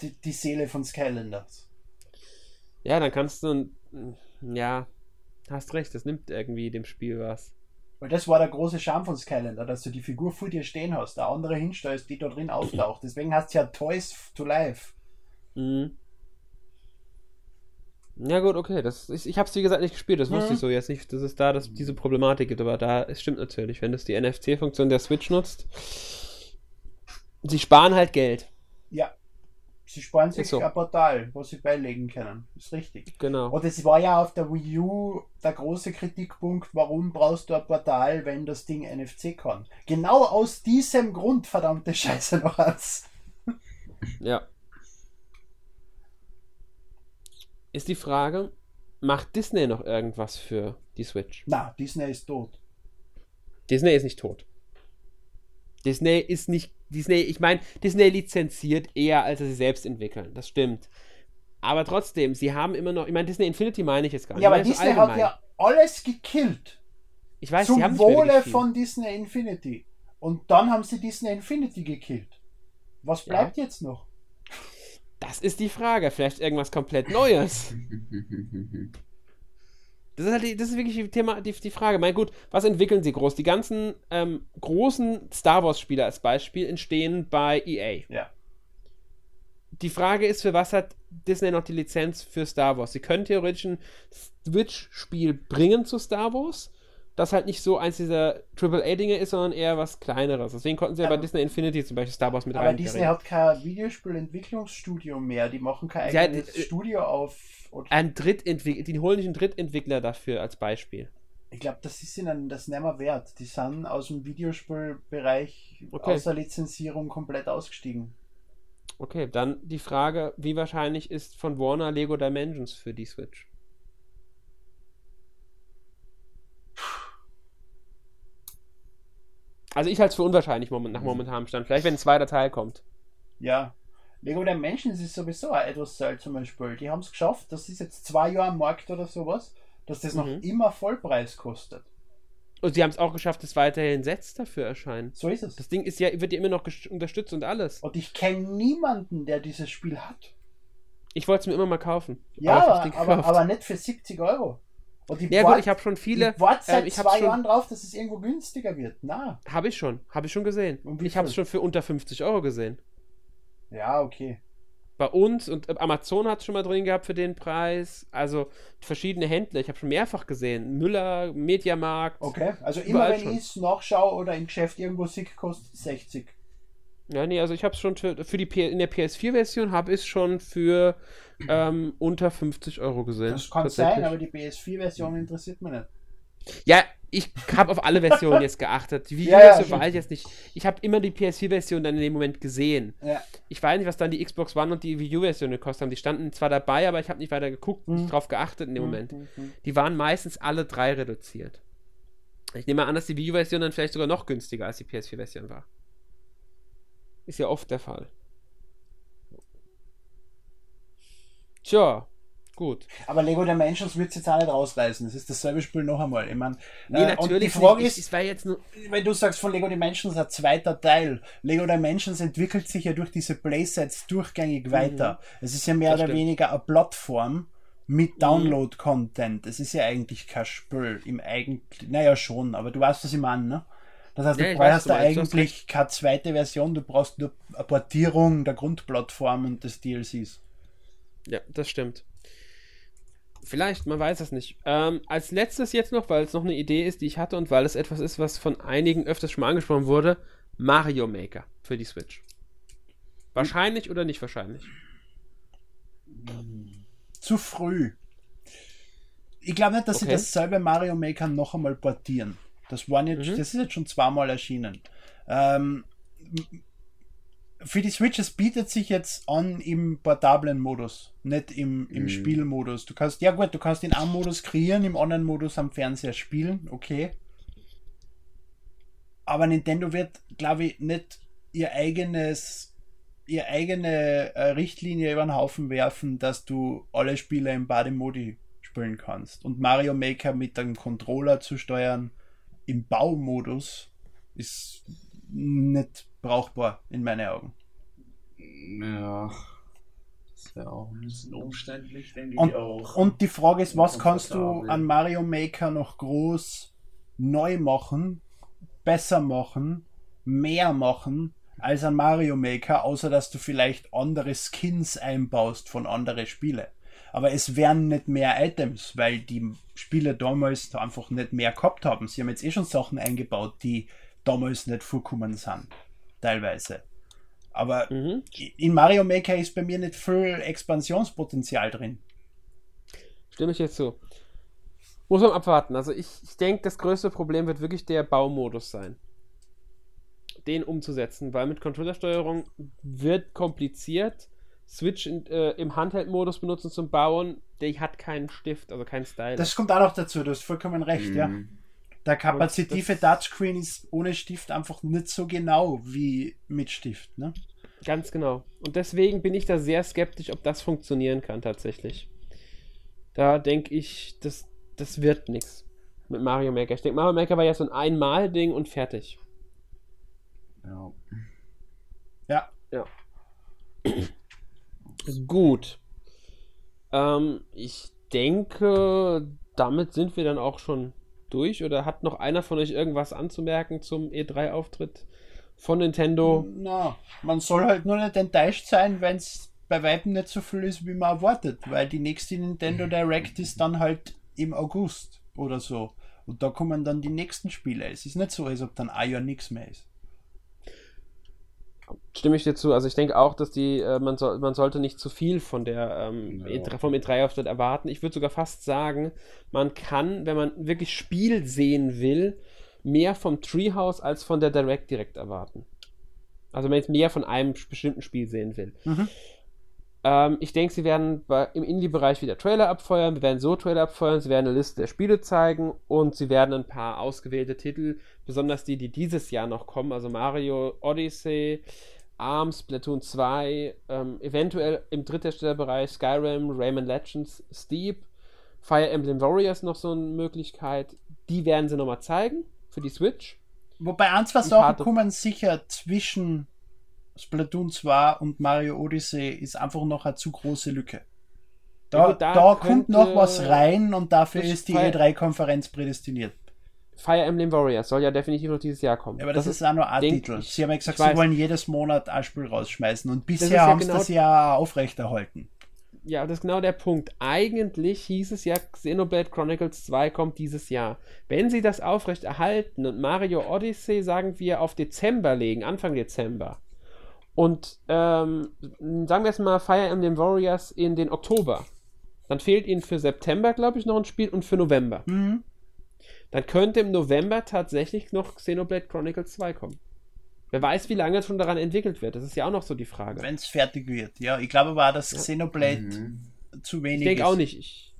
die, die Seele von Skylanders. Ja, dann kannst du, ja, hast recht, das nimmt irgendwie dem Spiel was. Weil das war der große Charme von Skylander, dass du die Figur vor dir stehen hast, der andere hinstellst, die da drin auftaucht. Deswegen hast du ja Toys to Life. Mhm. Ja gut, okay. Das, ich ich habe es wie gesagt nicht gespielt, das wusste Mhm. ich so jetzt nicht, dass es da das, diese Problematik gibt, aber da, es stimmt natürlich, wenn das die NFC-Funktion der Switch nutzt, sie sparen halt Geld. Ja. Sie sparen sich so. ein Portal, wo sie beilegen können. Ist richtig. Genau. Und es war ja auf der Wii U der große Kritikpunkt, warum brauchst du ein Portal, wenn das Ding NFC kann. Genau aus diesem Grund, verdammte Scheiße noch eins. Ja. Ist die Frage, macht Disney noch irgendwas für die Switch? Na, Disney ist tot. Disney ist nicht tot. Disney ist nicht. Disney, ich meine, Disney lizenziert eher, als sie selbst entwickeln. Das stimmt. Aber trotzdem, sie haben immer noch. Ich meine, Disney Infinity meine ich jetzt gar nicht. Ja, aber Disney hat ja alles gekillt. Ich weiß, zum sie haben Wohle von Disney Infinity. Und dann haben sie Disney Infinity gekillt. Was Ja. bleibt jetzt noch? Das ist die Frage. Vielleicht irgendwas komplett Neues. Das ist halt die, das ist wirklich die, Thema, die, die Frage. Mein gut, was entwickeln sie groß? Die ganzen ähm, großen Star Wars-Spiele als Beispiel entstehen bei EA. Ja. Die Frage ist, für was hat Disney noch die Lizenz für Star Wars? Sie können theoretisch ein Switch-Spiel bringen zu Star Wars, das halt nicht so eins dieser AAA-Dinge ist, sondern eher was kleineres. Deswegen konnten sie ja bei Aber- Disney Infinity zum Beispiel Star Wars mit Aber reinbringen. Disney hat kein Videospielentwicklungsstudio mehr. Die machen kein eigenes die- Studio auf. Ein Drittentwickler, die holen nicht einen Drittentwickler dafür als Beispiel. ich glaube, das ist ihnen das nicht mehr wert. Die sind aus dem Videospielbereich Okay. aus der Lizenzierung komplett ausgestiegen. Okay, dann die Frage, wie wahrscheinlich ist von Warner Lego Dimensions für die Switch? Also ich halte es für unwahrscheinlich moment, nach momentanem Stand. Vielleicht, wenn ein zweiter Teil kommt. Ja. Lego Dimensions ist sowieso auch etwas seltsames Spiel. Die haben es geschafft, das ist jetzt zwei Jahre am Markt oder sowas, dass das noch Mhm. immer Vollpreis kostet. Und sie haben es auch geschafft, dass weiterhin Sets dafür erscheinen. So ist es. Das Ding ist ja, wird ja immer noch unterstützt und alles. Und ich kenne niemanden, der dieses Spiel hat. Ich wollte es mir immer mal kaufen. Ja, aber, aber, aber nicht für 70 Euro. Und ich ja wart- gut, ich habe schon viele. ich warte seit ähm, zwei schon- Jahren drauf, dass es irgendwo günstiger wird. Na, Habe ich schon. Habe ich schon gesehen. Ich habe es schon für unter 50 Euro gesehen. ja, okay. bei uns und äh, Amazon hat es schon mal drin gehabt für den Preis. Also verschiedene Händler. Ich habe schon mehrfach gesehen. Müller, Mediamarkt. Okay. Also immer wenn ich es nachschaue oder im Geschäft irgendwo sehe, kostet es 60. Ja, nee, also ich habe es schon für, für die P in der PS4-Version habe ich es schon für ähm, unter 50 Euro gesehen. Das kann sein, aber die PS4-Version interessiert mich nicht. Ja, ich habe auf alle Versionen jetzt geachtet. Die Ja, ja, weiß ich jetzt nicht. Ich habe immer die PS4-Version dann in dem Moment gesehen. Ja. Ich weiß nicht, was dann die Xbox One und die Wii U-Version gekostet haben. Die standen zwar dabei, aber ich habe nicht weiter geguckt, Mhm. nicht drauf geachtet in dem Moment. Mhm, mhm. Die waren meistens alle drei reduziert. Ich nehme an, dass die Wii U-Version dann vielleicht sogar noch günstiger als die PS4-Version war. Ist ja oft der Fall. Tja, gut. Aber Lego Dimensions wird es jetzt auch nicht rausreißen. Es ist dasselbe Spiel noch einmal. Ich mein, Nee, äh, und die Frage nicht. ist, jetzt wenn du sagst von Lego Dimensions ein zweiter Teil, Lego Dimensions entwickelt sich ja durch diese Playsets durchgängig weiter. Es ist ja mehr Mhm. Das oder stimmt. Mhm. weniger eine Plattform mit Download-Content. Es ist ja eigentlich kein Spiel im eigentlichen, naja schon, aber du weißt, was ich meine, ne? Das heißt, du weiß, brauchst da du hast eigentlich keine zweite Version, du brauchst nur eine Portierung der Grundplattform und des DLCs. Ja, das stimmt. Vielleicht, man weiß es nicht. Ähm, als letztes jetzt noch, weil es noch eine Idee ist, die ich hatte und weil es etwas ist, was von einigen öfters schon mal angesprochen wurde: Mario Maker für die Switch. Wahrscheinlich oder nicht wahrscheinlich? Zu früh. Ich glaube nicht, dass sie Okay. dasselbe Mario Maker noch einmal portieren. Das, waren jetzt, Mhm. das ist jetzt schon zweimal erschienen. Ähm, für die Switch, es bietet sich jetzt an im portablen Modus, nicht im, im Mhm. Spielmodus. Du kannst, ja gut, du kannst in einem Modus kreieren, im anderen Modus am Fernseher spielen, okay. Aber Nintendo wird, glaube ich, nicht ihr eigenes, ihre eigene äh, Richtlinie über den Haufen werfen, dass du alle Spiele im Body-Modi spielen kannst. Und Mario Maker mit einem Controller zu steuern im Baumodus ist nicht brauchbar in meinen Augen. Ja. Auch Ein bisschen umständlich, denke Und- ich auch. Und die Frage ist, was kannst du an Mario Maker noch groß neu machen, besser machen, mehr machen als an Mario Maker, außer dass du vielleicht andere Skins einbaust von anderen Spielen. Aber es werden nicht mehr Items, weil die Spiele damals da einfach nicht mehr gehabt haben. Sie haben jetzt eh schon Sachen eingebaut, die damals nicht vorkommen sind. Teilweise. Aber Mhm. in Mario Maker ist bei mir nicht viel Expansionspotenzial drin. Stimme ich jetzt zu. Muss man abwarten. Also ich, ich denke, das größte Problem wird wirklich der Baumodus sein. Den umzusetzen, weil mit Controllersteuerung wird kompliziert. Switch in, äh, im Handheld-Modus benutzen zum Bauen, der hat keinen Stift, also keinen Style. Das kommt auch noch dazu, du hast vollkommen recht, ja. Mhm. Der kapazitive Touchscreen ist ohne Stift einfach nicht so genau wie mit Stift. Ne? Ganz genau. Und deswegen bin ich da sehr skeptisch, ob das funktionieren kann tatsächlich. Da denke ich, das, das wird nichts mit Mario Maker. Ich denke, Mario Maker war ja so ein Einmal-Ding und fertig. Ja. Ja, Gut. Ähm, ich denke, damit sind wir dann auch schon durch. Oder hat noch einer von euch irgendwas anzumerken zum E3-Auftritt von Nintendo? na, man soll halt nur nicht enttäuscht sein, wenn es bei Weitem nicht so viel ist, wie man erwartet, weil die nächste Nintendo Direct ist dann halt im August oder so. Und da kommen dann die nächsten Spiele. Es ist nicht so, als ob dann ein Jahr nichts mehr ist. Stimme ich dir zu. Also ich denke auch, dass die, äh, man, soll, man sollte nicht zu viel von der, ähm, Ja. E3, vom E3-Auftritt erwarten. Ich würde sogar fast sagen, man kann, wenn man wirklich Spiel sehen will, mehr vom Treehouse als von der Direct direkt erwarten. Also wenn man jetzt mehr von einem bestimmten Spiel sehen will. Mhm. Ähm, ich denke, sie werden bei, im Indie-Bereich wieder Trailer abfeuern. Wir werden so Trailer abfeuern. Sie werden eine Liste der Spiele zeigen und sie werden ein paar ausgewählte Titel, besonders die, die dieses Jahr noch kommen, also Mario Odyssey, ARMS, Splatoon 2, ähm, eventuell im Drittherstellerbereich Skyrim, Rayman Legends, Steep, Fire Emblem Warriors noch so eine Möglichkeit. Die werden sie nochmal zeigen für die Switch. Wobei ein, zwei Ein Sachen paar- kommen sicher zwischen Splatoon 2 und Mario Odyssey ist einfach noch eine zu große Lücke. Da, da, da kommt noch was rein und dafür das ist die Fire- E3-Konferenz prädestiniert. Fire Emblem Warriors soll ja definitiv noch dieses Jahr kommen. Ja, aber das, ist auch nur ein Titel. Sie haben ja gesagt, sie wollen jedes Monat ein Spiel rausschmeißen und bisher ja haben sie genau- das ja aufrechterhalten. Ja, das ist genau der Punkt. Eigentlich hieß es ja, Xenoblade Chronicles 2 kommt dieses Jahr. Wenn sie das aufrecht erhalten und Mario Odyssey, sagen wir, auf Dezember legen, Anfang Dezember, und ähm, sagen wir jetzt mal Fire Emblem Warriors in den Oktober, dann fehlt ihnen für September, glaube ich, noch ein Spiel und für November. Mhm. Dann könnte im November tatsächlich noch Xenoblade Chronicles 2 kommen. Wer weiß, wie lange schon daran entwickelt wird. Das ist ja auch noch so die Frage. Wenn es fertig wird. Ja, ich glaube aber auch, dass Xenoblade Mhm. zu wenig Ich denke auch nicht. Ich,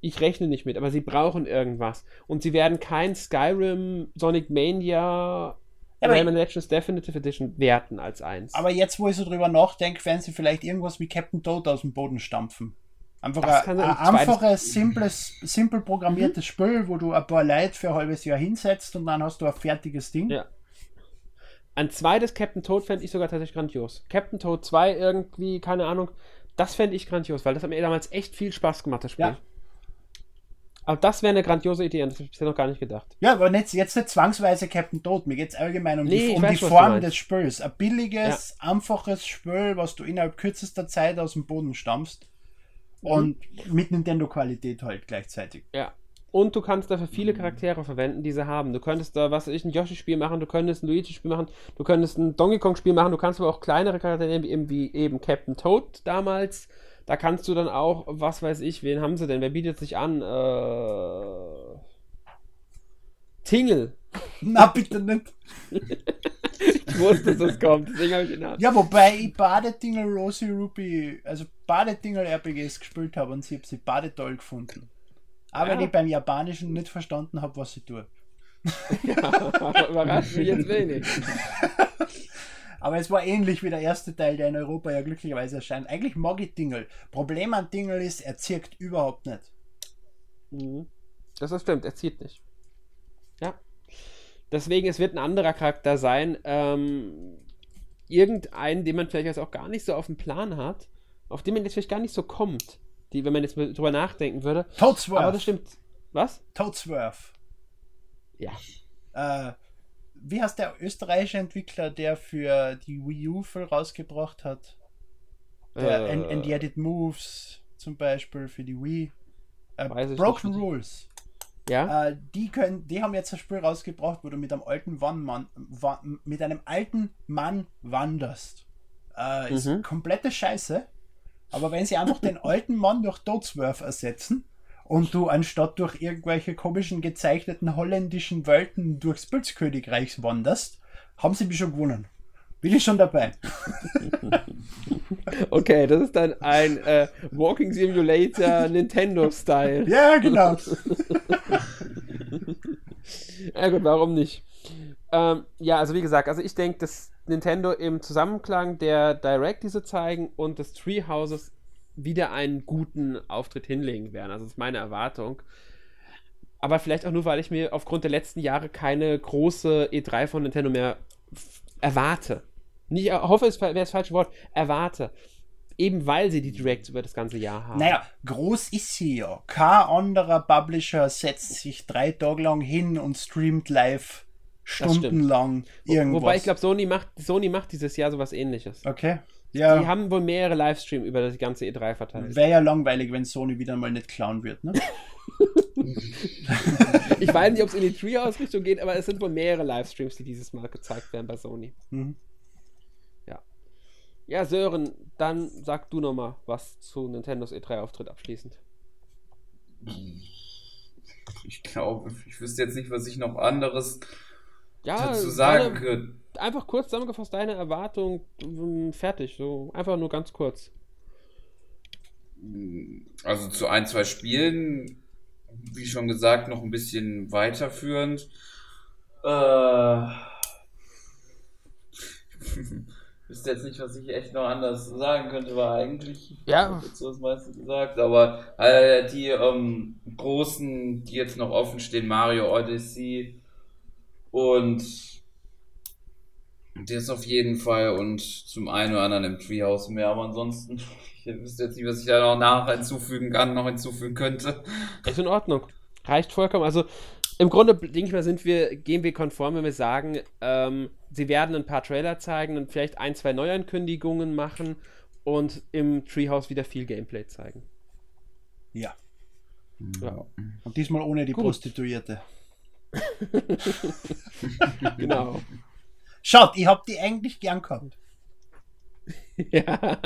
ich rechne nicht mit, aber sie brauchen irgendwas. Und sie werden kein Skyrim, Sonic Mania, aber- Rayman Legends Definitive Edition werten als eins. Aber jetzt, wo ich so drüber nachdenke, werden sie vielleicht irgendwas wie Captain Toad aus dem Boden stampfen. Einfach ein, ein einfaches, simples, simpel programmiertes Spiel, wo du ein paar Leute für ein halbes Jahr hinsetzt und dann hast du ein fertiges Ding. Ja. Ein zweites Captain Toad fände ich sogar tatsächlich grandios. Captain Toad 2 irgendwie, keine Ahnung, das fände ich grandios, weil das hat mir damals echt viel Spaß gemacht, das Spiel. Ja. Aber das wäre eine grandiose Idee, und das habe ich bisher noch gar nicht gedacht. Ja, aber nicht, jetzt nicht zwangsweise Captain Toad. Mir geht es allgemein um Nee, die, um weiß, die Form des Spiels. Ein billiges, einfaches Spiel, was du innerhalb kürzester Zeit aus dem Boden stammst. Mhm. Und mit Nintendo-Qualität halt gleichzeitig. Ja. Und du kannst dafür viele Charaktere verwenden, die sie haben. Du könntest da, was weiß ich, ein Yoshi-Spiel machen, du könntest ein Luigi-Spiel machen, du könntest ein Donkey Kong-Spiel machen, du kannst aber auch kleinere Charaktere nehmen, wie eben Captain Toad damals Da kannst du dann auch, was weiß ich, wen haben sie denn? Wer bietet sich an? Äh, Tingle. Na, bitte nicht. Ich wusste, dass das kommt, deswegen habe ich ihn. Ja, wobei ich Badedingel Rosie Ruby, also Badedingel RPGs gespielt habe und sie habe sie badetoll gefunden. Aber Ja. ich beim Japanischen nicht verstanden habe, was sie tut. Ja, überrascht mich jetzt wenig. Aber es war ähnlich wie der erste Teil, der in Europa ja glücklicherweise erscheint. Eigentlich mag ich Dingle. Problem an Dingle ist, er zirkt überhaupt nicht. Mhm. Das ist stimmt, er zieht nicht. Ja. Deswegen, es wird ein anderer Charakter sein. Ähm, irgendeinen, den man vielleicht jetzt auch gar nicht so auf dem Plan hat, auf den man jetzt vielleicht gar nicht so kommt. Die, wenn man jetzt mal drüber nachdenken würde. Aber das Toadsworth. stimmt. Was? Toadsworth. Ja. Äh, wie heißt der österreichische Entwickler, der für die Wii U viel rausgebracht hat? Der Äh, and, and Yet It Moves zum Beispiel für die Wii. Äh, Broken nicht. Rules. Ja? Äh, die, können, die haben jetzt ein Spiel rausgebracht, wo du mit einem alten Mann, mit einem alten Mann wanderst. Äh, ist Mhm. komplette Scheiße. Aber wenn sie einfach den alten Mann durch Toadsworth ersetzen und du anstatt durch irgendwelche komischen gezeichneten holländischen Welten durchs Pilzkönigreich wanderst, haben sie mich schon gewonnen. Bin ich schon dabei. Okay, das ist dann ein äh, Walking Simulator Nintendo-Style. Ja, genau. Ja gut, warum nicht? Ähm, ja, also wie gesagt, also ich denke, dass Nintendo im Zusammenklang der Direct, die sie zeigen, und des Treehouses wieder einen guten Auftritt hinlegen werden. Also das ist meine Erwartung. Aber vielleicht auch nur, weil ich mir aufgrund der letzten Jahre keine große E3 von Nintendo mehr erwarte. Nicht äh, hoffe, es wäre das falsche Wort. Erwarte. Eben weil sie die Directs über das ganze Jahr haben. Naja, groß ist sie ja. Kein anderer Publisher setzt sich drei Tage lang hin und streamt live stundenlang irgendwas. Wobei ich glaube, Sony macht, Sony macht dieses Jahr sowas ähnliches. Okay. Die Ja, haben wohl mehrere Livestream über die ganze E3 verteilt. wäre ja langweilig, wenn Sony wieder mal nicht klauen wird, ne? Ich weiß nicht, ob es in die Treehouse-Richtung geht, aber es sind wohl mehrere Livestreams, die dieses Mal gezeigt werden bei Sony. Mhm. Ja. Ja, Sören, dann sag du nochmal was zu Nintendos E3-Auftritt abschließend. Ich glaube, ich wüsste jetzt nicht, was ich noch anderes Ja, dazu sagen könnte. Einfach kurz zusammengefasst, deine Erwartung ähm, fertig. So, einfach nur ganz kurz. Also zu ein, zwei Spielen, wie schon gesagt, noch ein bisschen weiterführend. Äh, ich wüsste jetzt nicht, was ich echt noch anders sagen könnte, war eigentlich Ja. dazu das meiste gesagt, aber äh, die ähm, großen, die jetzt noch offen stehen, Mario Odyssey und das auf jeden Fall und zum einen oder anderen im Treehouse mehr, aber ansonsten, ich wüsste jetzt nicht, was ich da noch nach hinzufügen kann, noch hinzufügen könnte. Ist in Ordnung. Reicht vollkommen. Also im Grunde, denke ich mal, sind wir, gehen wir konform, wenn wir sagen, ähm, sie werden ein paar Trailer zeigen und vielleicht ein, zwei Neuankündigungen machen und im Treehouse wieder viel Gameplay zeigen. Ja. Ja. Und diesmal ohne die Gut. Prostituierte. Genau. Schaut, ich hab die eigentlich gern gehabt. ja.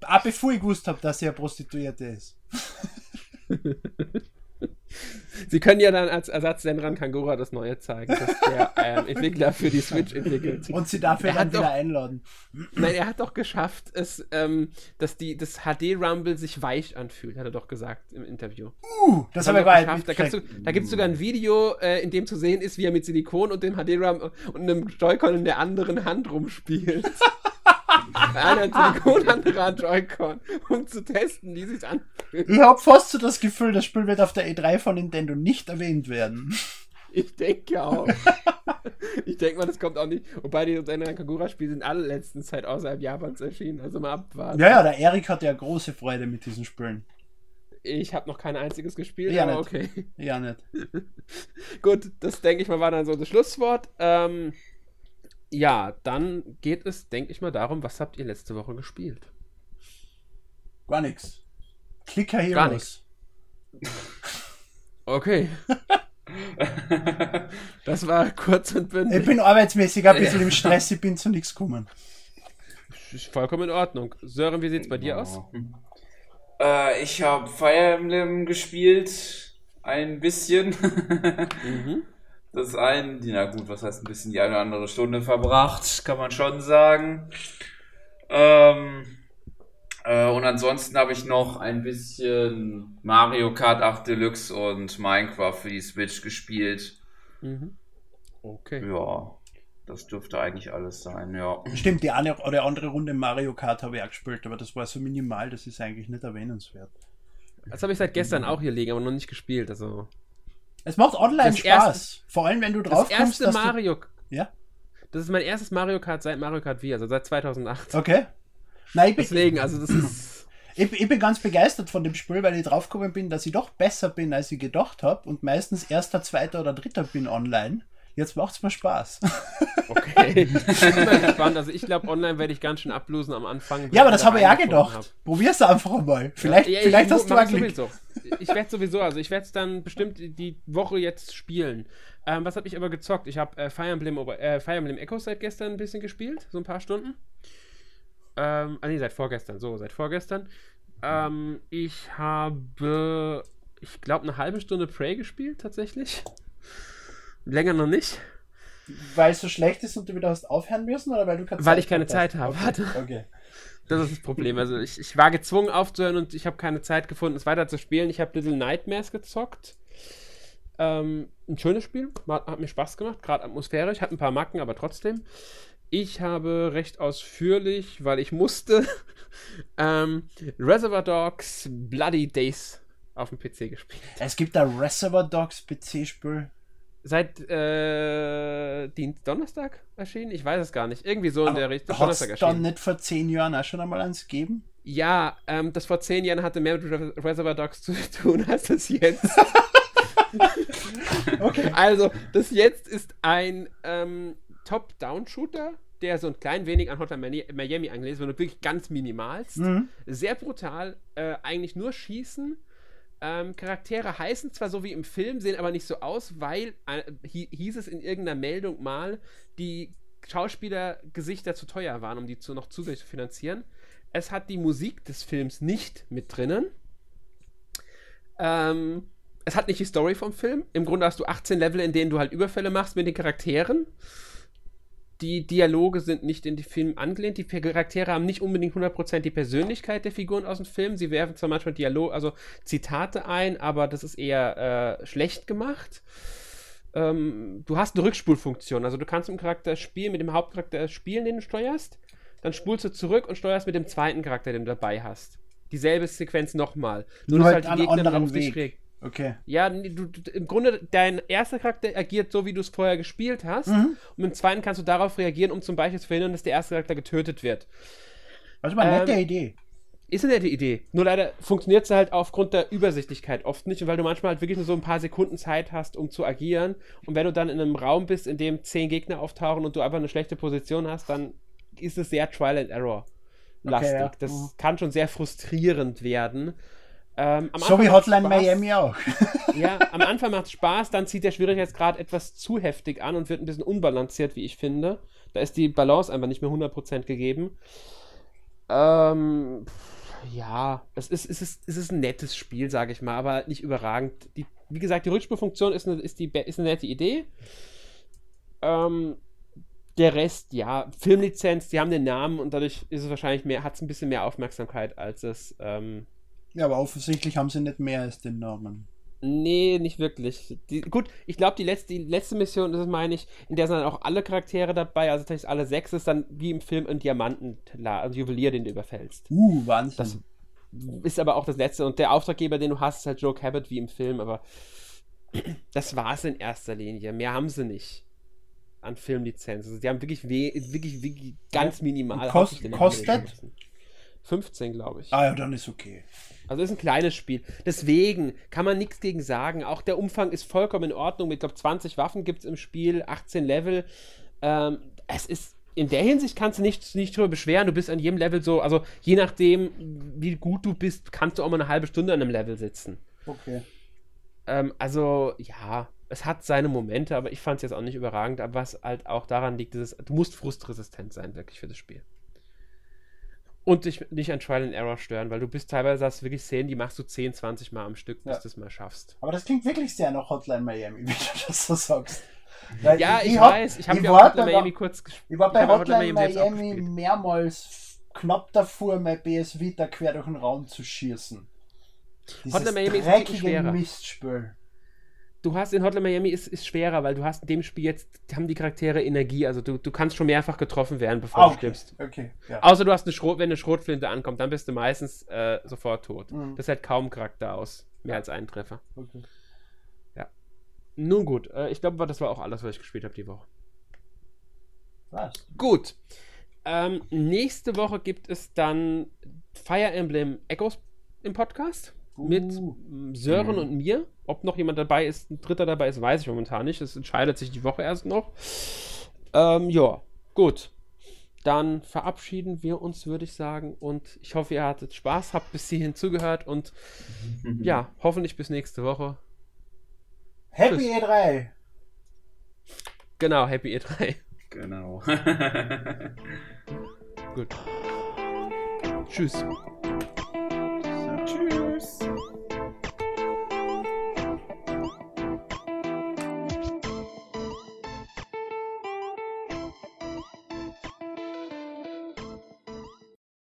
Auch bevor ich gewusst habe, dass sie eine Prostituierte ist. Sie können ja dann als Ersatz Senran Kangura das Neue zeigen, das der ähm, Entwickler für die Switch entwickelt. Und sie dafür Er dann hat wieder doch- einladen. Nein, er hat doch geschafft, es, ähm, dass die, das HD-Rumble sich weich anfühlt, hat er doch gesagt im Interview. Uh, das haben wir nicht geschafft. Da, kannst du, da gibt es sogar ein Video, äh, in dem zu sehen ist, wie er mit Silikon und dem HD-Rum und einem Joy-Con in der anderen Hand rumspielt. Einer hat Silikon, andere hat Joy-Con, um zu testen, wie sich anfühlt. Ich habe fast so das Gefühl, das Spiel wird auf der E3 von Nintendo nicht erwähnt werden. Ich denke auch. ich denke mal, das kommt auch nicht. Wobei die Senran Kagura-Spiele sind alle letzten Zeit außerhalb Japans erschienen, also mal abwarten. Ja, ja, der Erik hat ja große Freude mit diesen Spielen. Ich habe noch kein einziges gespielt, Ja, aber nicht. okay. Ja, nicht. Gut, das denke ich mal war dann so das Schlusswort. Ähm, ja, dann geht es, denke ich mal, darum, was habt ihr letzte Woche gespielt? Gar nichts. Clicker Gar Heroes. Okay. Das war kurz und Ich bündig. bin arbeitsmäßig ein bisschen im Stress, ich bin zu nichts gekommen. Ist vollkommen in Ordnung. Sören, wie sieht's bei dir aus? Äh, ich habe Fire Emblem gespielt. Ein bisschen. Mhm. Das ist ein, na gut, was heißt ein bisschen die eine oder andere Stunde verbracht, kann man schon sagen. Ähm, äh, und ansonsten habe ich noch ein bisschen Mario Kart 8 Deluxe und Minecraft für die Switch gespielt. Mhm. Okay. Ja, das dürfte eigentlich alles sein, ja. Stimmt, die eine oder andere Runde Mario Kart habe ich auch gespielt, aber das war so minimal, das ist eigentlich nicht erwähnenswert. Das habe ich seit gestern auch hier liegen, aber noch nicht gespielt. Also Es macht online Das Spaß. erste- Vor allem, wenn du das drauf kommst, erste dass Mario. Du, ja, Das ist mein erstes Mario Kart seit Mario Kart Wii, also seit 2008. okay. Nein, ich bin, Deswegen, also das ist. ich, ich bin ganz begeistert von dem Spiel, weil ich draufgekommen bin, dass ich doch besser bin, als ich gedacht habe und meistens erster, zweiter oder dritter bin online. Jetzt macht's mir Spaß. Okay. ich bin mal gespannt. Also ich glaube, online werde ich ganz schön ablosen am Anfang. ja, aber das habe ich ja gedacht. Probier's einfach mal. Vielleicht, Ja, vielleicht ich, hast du auch Glück. sowieso. Ich werde sowieso, also ich werde es dann bestimmt die Woche jetzt spielen. Ähm, was habe ich aber gezockt? Ich habe äh, Fire, Emblem, äh, Fire Emblem Echoes seit gestern ein bisschen gespielt, so ein paar Stunden. Ähm, ah nee, seit vorgestern, so, seit vorgestern. Ähm, ich habe, ich glaube, eine halbe Stunde Prey gespielt, tatsächlich. Länger noch nicht. Weil es so schlecht ist und du wieder hast aufhören müssen oder weil du keine Weil ich keine Zeit habe. Okay. okay. Das ist das Problem. Also ich, ich war gezwungen aufzuhören und ich habe keine Zeit gefunden, es weiter zu spielen. Ich habe Little Nightmares gezockt. Ähm, ein schönes Spiel, hat, hat mir Spaß gemacht, gerade atmosphärisch, hat ein paar Macken, aber trotzdem. Ich habe recht ausführlich, weil ich musste, ähm, Reservoir Dogs Bloody Days auf dem PC gespielt. Es gibt ein Reservoir Dogs PC-Spiel. Seit äh, Dienst Donnerstag erschienen? Ich weiß es gar nicht. Irgendwie so in der Richtung. Donnerstag dann erschienen. nicht vor zehn Jahren auch schon einmal eins gegeben? Ja, ähm, das vor zehn Jahren hatte mehr mit Re- Reservoir Dogs zu tun als das jetzt. Okay. also, das jetzt ist ein ähm, Top-Down-Shooter, der so ein klein wenig an Hotline Miami- ist, wenn du wirklich ganz minimalst. Mhm. Sehr brutal, äh, eigentlich nur schießen. Ähm, Charaktere heißen zwar so wie im Film, sehen aber nicht so aus, weil äh, hi hieß es in irgendeiner Meldung mal, die Schauspielergesichter zu teuer waren, um die zu, noch zusätzlich zu finanzieren. Es hat die Musik des Films nicht mit drinnen. Ähm, es hat nicht die Story vom Film. Im Grunde hast du 18 Level, in denen du halt Überfälle machst mit den Charakteren. Die Dialoge sind nicht in die Filme angelehnt. Die Charaktere haben nicht unbedingt 100% die Persönlichkeit der Figuren aus dem Film. Sie werfen zwar manchmal Dialog, also Zitate ein, aber das ist eher äh, schlecht gemacht. Ähm, du hast eine Rückspulfunktion. Also du kannst mit dem Charakter spielen, mit dem Hauptcharakter spielen, den du steuerst. Dann spulst du zurück und steuerst mit dem zweiten Charakter, den du dabei hast. Dieselbe Sequenz nochmal. Nur dass halt einen anderen auf dich Weg. Okay. ja, du, du, im Grunde, dein erster Charakter agiert so, wie du es vorher gespielt hast. Mhm. Und im zweiten kannst du darauf reagieren, um zum Beispiel zu verhindern, dass der erste Charakter getötet wird. Also mal nette Ähm, Idee. Ist eine nette Idee. Nur leider funktioniert sie halt aufgrund der Übersichtlichkeit oft nicht, und weil du manchmal halt wirklich nur so ein paar Sekunden Zeit hast, um zu agieren. Und wenn du dann in einem Raum bist, in dem zehn Gegner auftauchen und du einfach eine schlechte Position hast, dann ist es sehr Trial and Error lastig. ja. Das Mhm. kann schon sehr frustrierend werden. Ähm, am So wie Hotline. Miami auch. Ja, am Anfang macht es Spaß, dann zieht der Schwierigkeitsgrad etwas zu heftig an und wird ein bisschen unbalanciert, wie ich finde. Da ist die Balance einfach nicht mehr 100% gegeben. Ähm, ja, es ist, es, ist, es ist ein nettes Spiel, sage ich mal, aber nicht überragend. Die, wie gesagt, die Rückspulfunktion ist eine, ist, die, ist eine nette Idee. Ähm, der Rest, ja, Filmlizenz, die haben den Namen und dadurch ist es wahrscheinlich mehr, hat es ein bisschen mehr Aufmerksamkeit, als es ähm, Ja, aber offensichtlich haben sie nicht mehr als den Namen. Nee, nicht wirklich. Die, gut, ich glaube, die letzte, die letzte Mission, das ist, meine ich, in der sind dann auch alle Charaktere dabei, also tatsächlich alle sechs, ist dann wie im Film ein Diamanten, ein Juwelier, den du überfällst. Uh, Wahnsinn. Das ist aber auch das letzte. Und der Auftraggeber, den du hast, ist halt Joe Cabot wie im Film, aber das war es in erster Linie. Mehr haben sie nicht an Filmlizenz. Also die haben wirklich, wirklich, wirklich ganz minimal. Kost- kostet? geschmissen. 15, glaube ich. ah ja, dann ist okay. Also ist ein kleines Spiel. Deswegen kann man nichts gegen sagen. Auch der Umfang ist vollkommen in Ordnung. Ich glaube, 20 Waffen gibt es im Spiel, 18 Level. Ähm, es ist. In der Hinsicht kannst du nicht, nicht drüber beschweren. Du bist an jedem Level so, also je nachdem, wie gut du bist, kannst du auch mal eine halbe Stunde an einem Level sitzen. Okay. Ähm, also, ja, es hat seine Momente, aber ich fand es jetzt auch nicht überragend. Aber was halt auch daran liegt, ist, es- du musst frustresistent sein, wirklich, für das Spiel. Und dich nicht an Trial and Error stören, weil du bist teilweise hast wirklich Szenen, die machst du 10, 20 Mal am Stück, bis Ja. du das mal schaffst. Aber das klingt wirklich sehr nach Hotline Miami, wie du das so sagst. Weil Ja, ich, hab- weiß, ich habe ich ja war auch Hotline bei- Miami kurz gespielt. Ich war bei ja Hotline auch Miami gespielt. mehrmals knapp davor, mein PS Vita quer durch den Raum zu schießen. Dieses Hotline Miami ist dreckige schwerer. Mistspiel. Du hast in Hotline Miami ist, ist schwerer, weil du hast in dem Spiel jetzt, haben die Charaktere Energie, also du, du kannst schon mehrfach getroffen werden, bevor Ah, du okay. stirbst. Okay, ja. Außer du hast eine Schrot, wenn eine Schrotflinte ankommt, dann bist du meistens äh, sofort tot. Mhm. Das hält kaum Charakter aus. Mehr als einen Treffer. okay. Nun gut, äh, ich glaube, das war auch alles, was ich gespielt habe die Woche. Was? Gut. Ähm, nächste Woche gibt es dann Fire Emblem Echoes im Podcast. Mit Uh. Sören Mhm. und mir. Ob noch jemand dabei ist, ein dritter dabei ist, weiß ich momentan nicht. Das entscheidet sich die Woche erst noch. Ähm, ja, gut. Dann verabschieden wir uns, würde ich sagen. Und ich hoffe, ihr hattet Spaß, habt bis hierhin zugehört und ja, hoffentlich bis nächste Woche. Happy Tschüss. E3! Genau, Happy E3. Genau. Gut. Tschüss.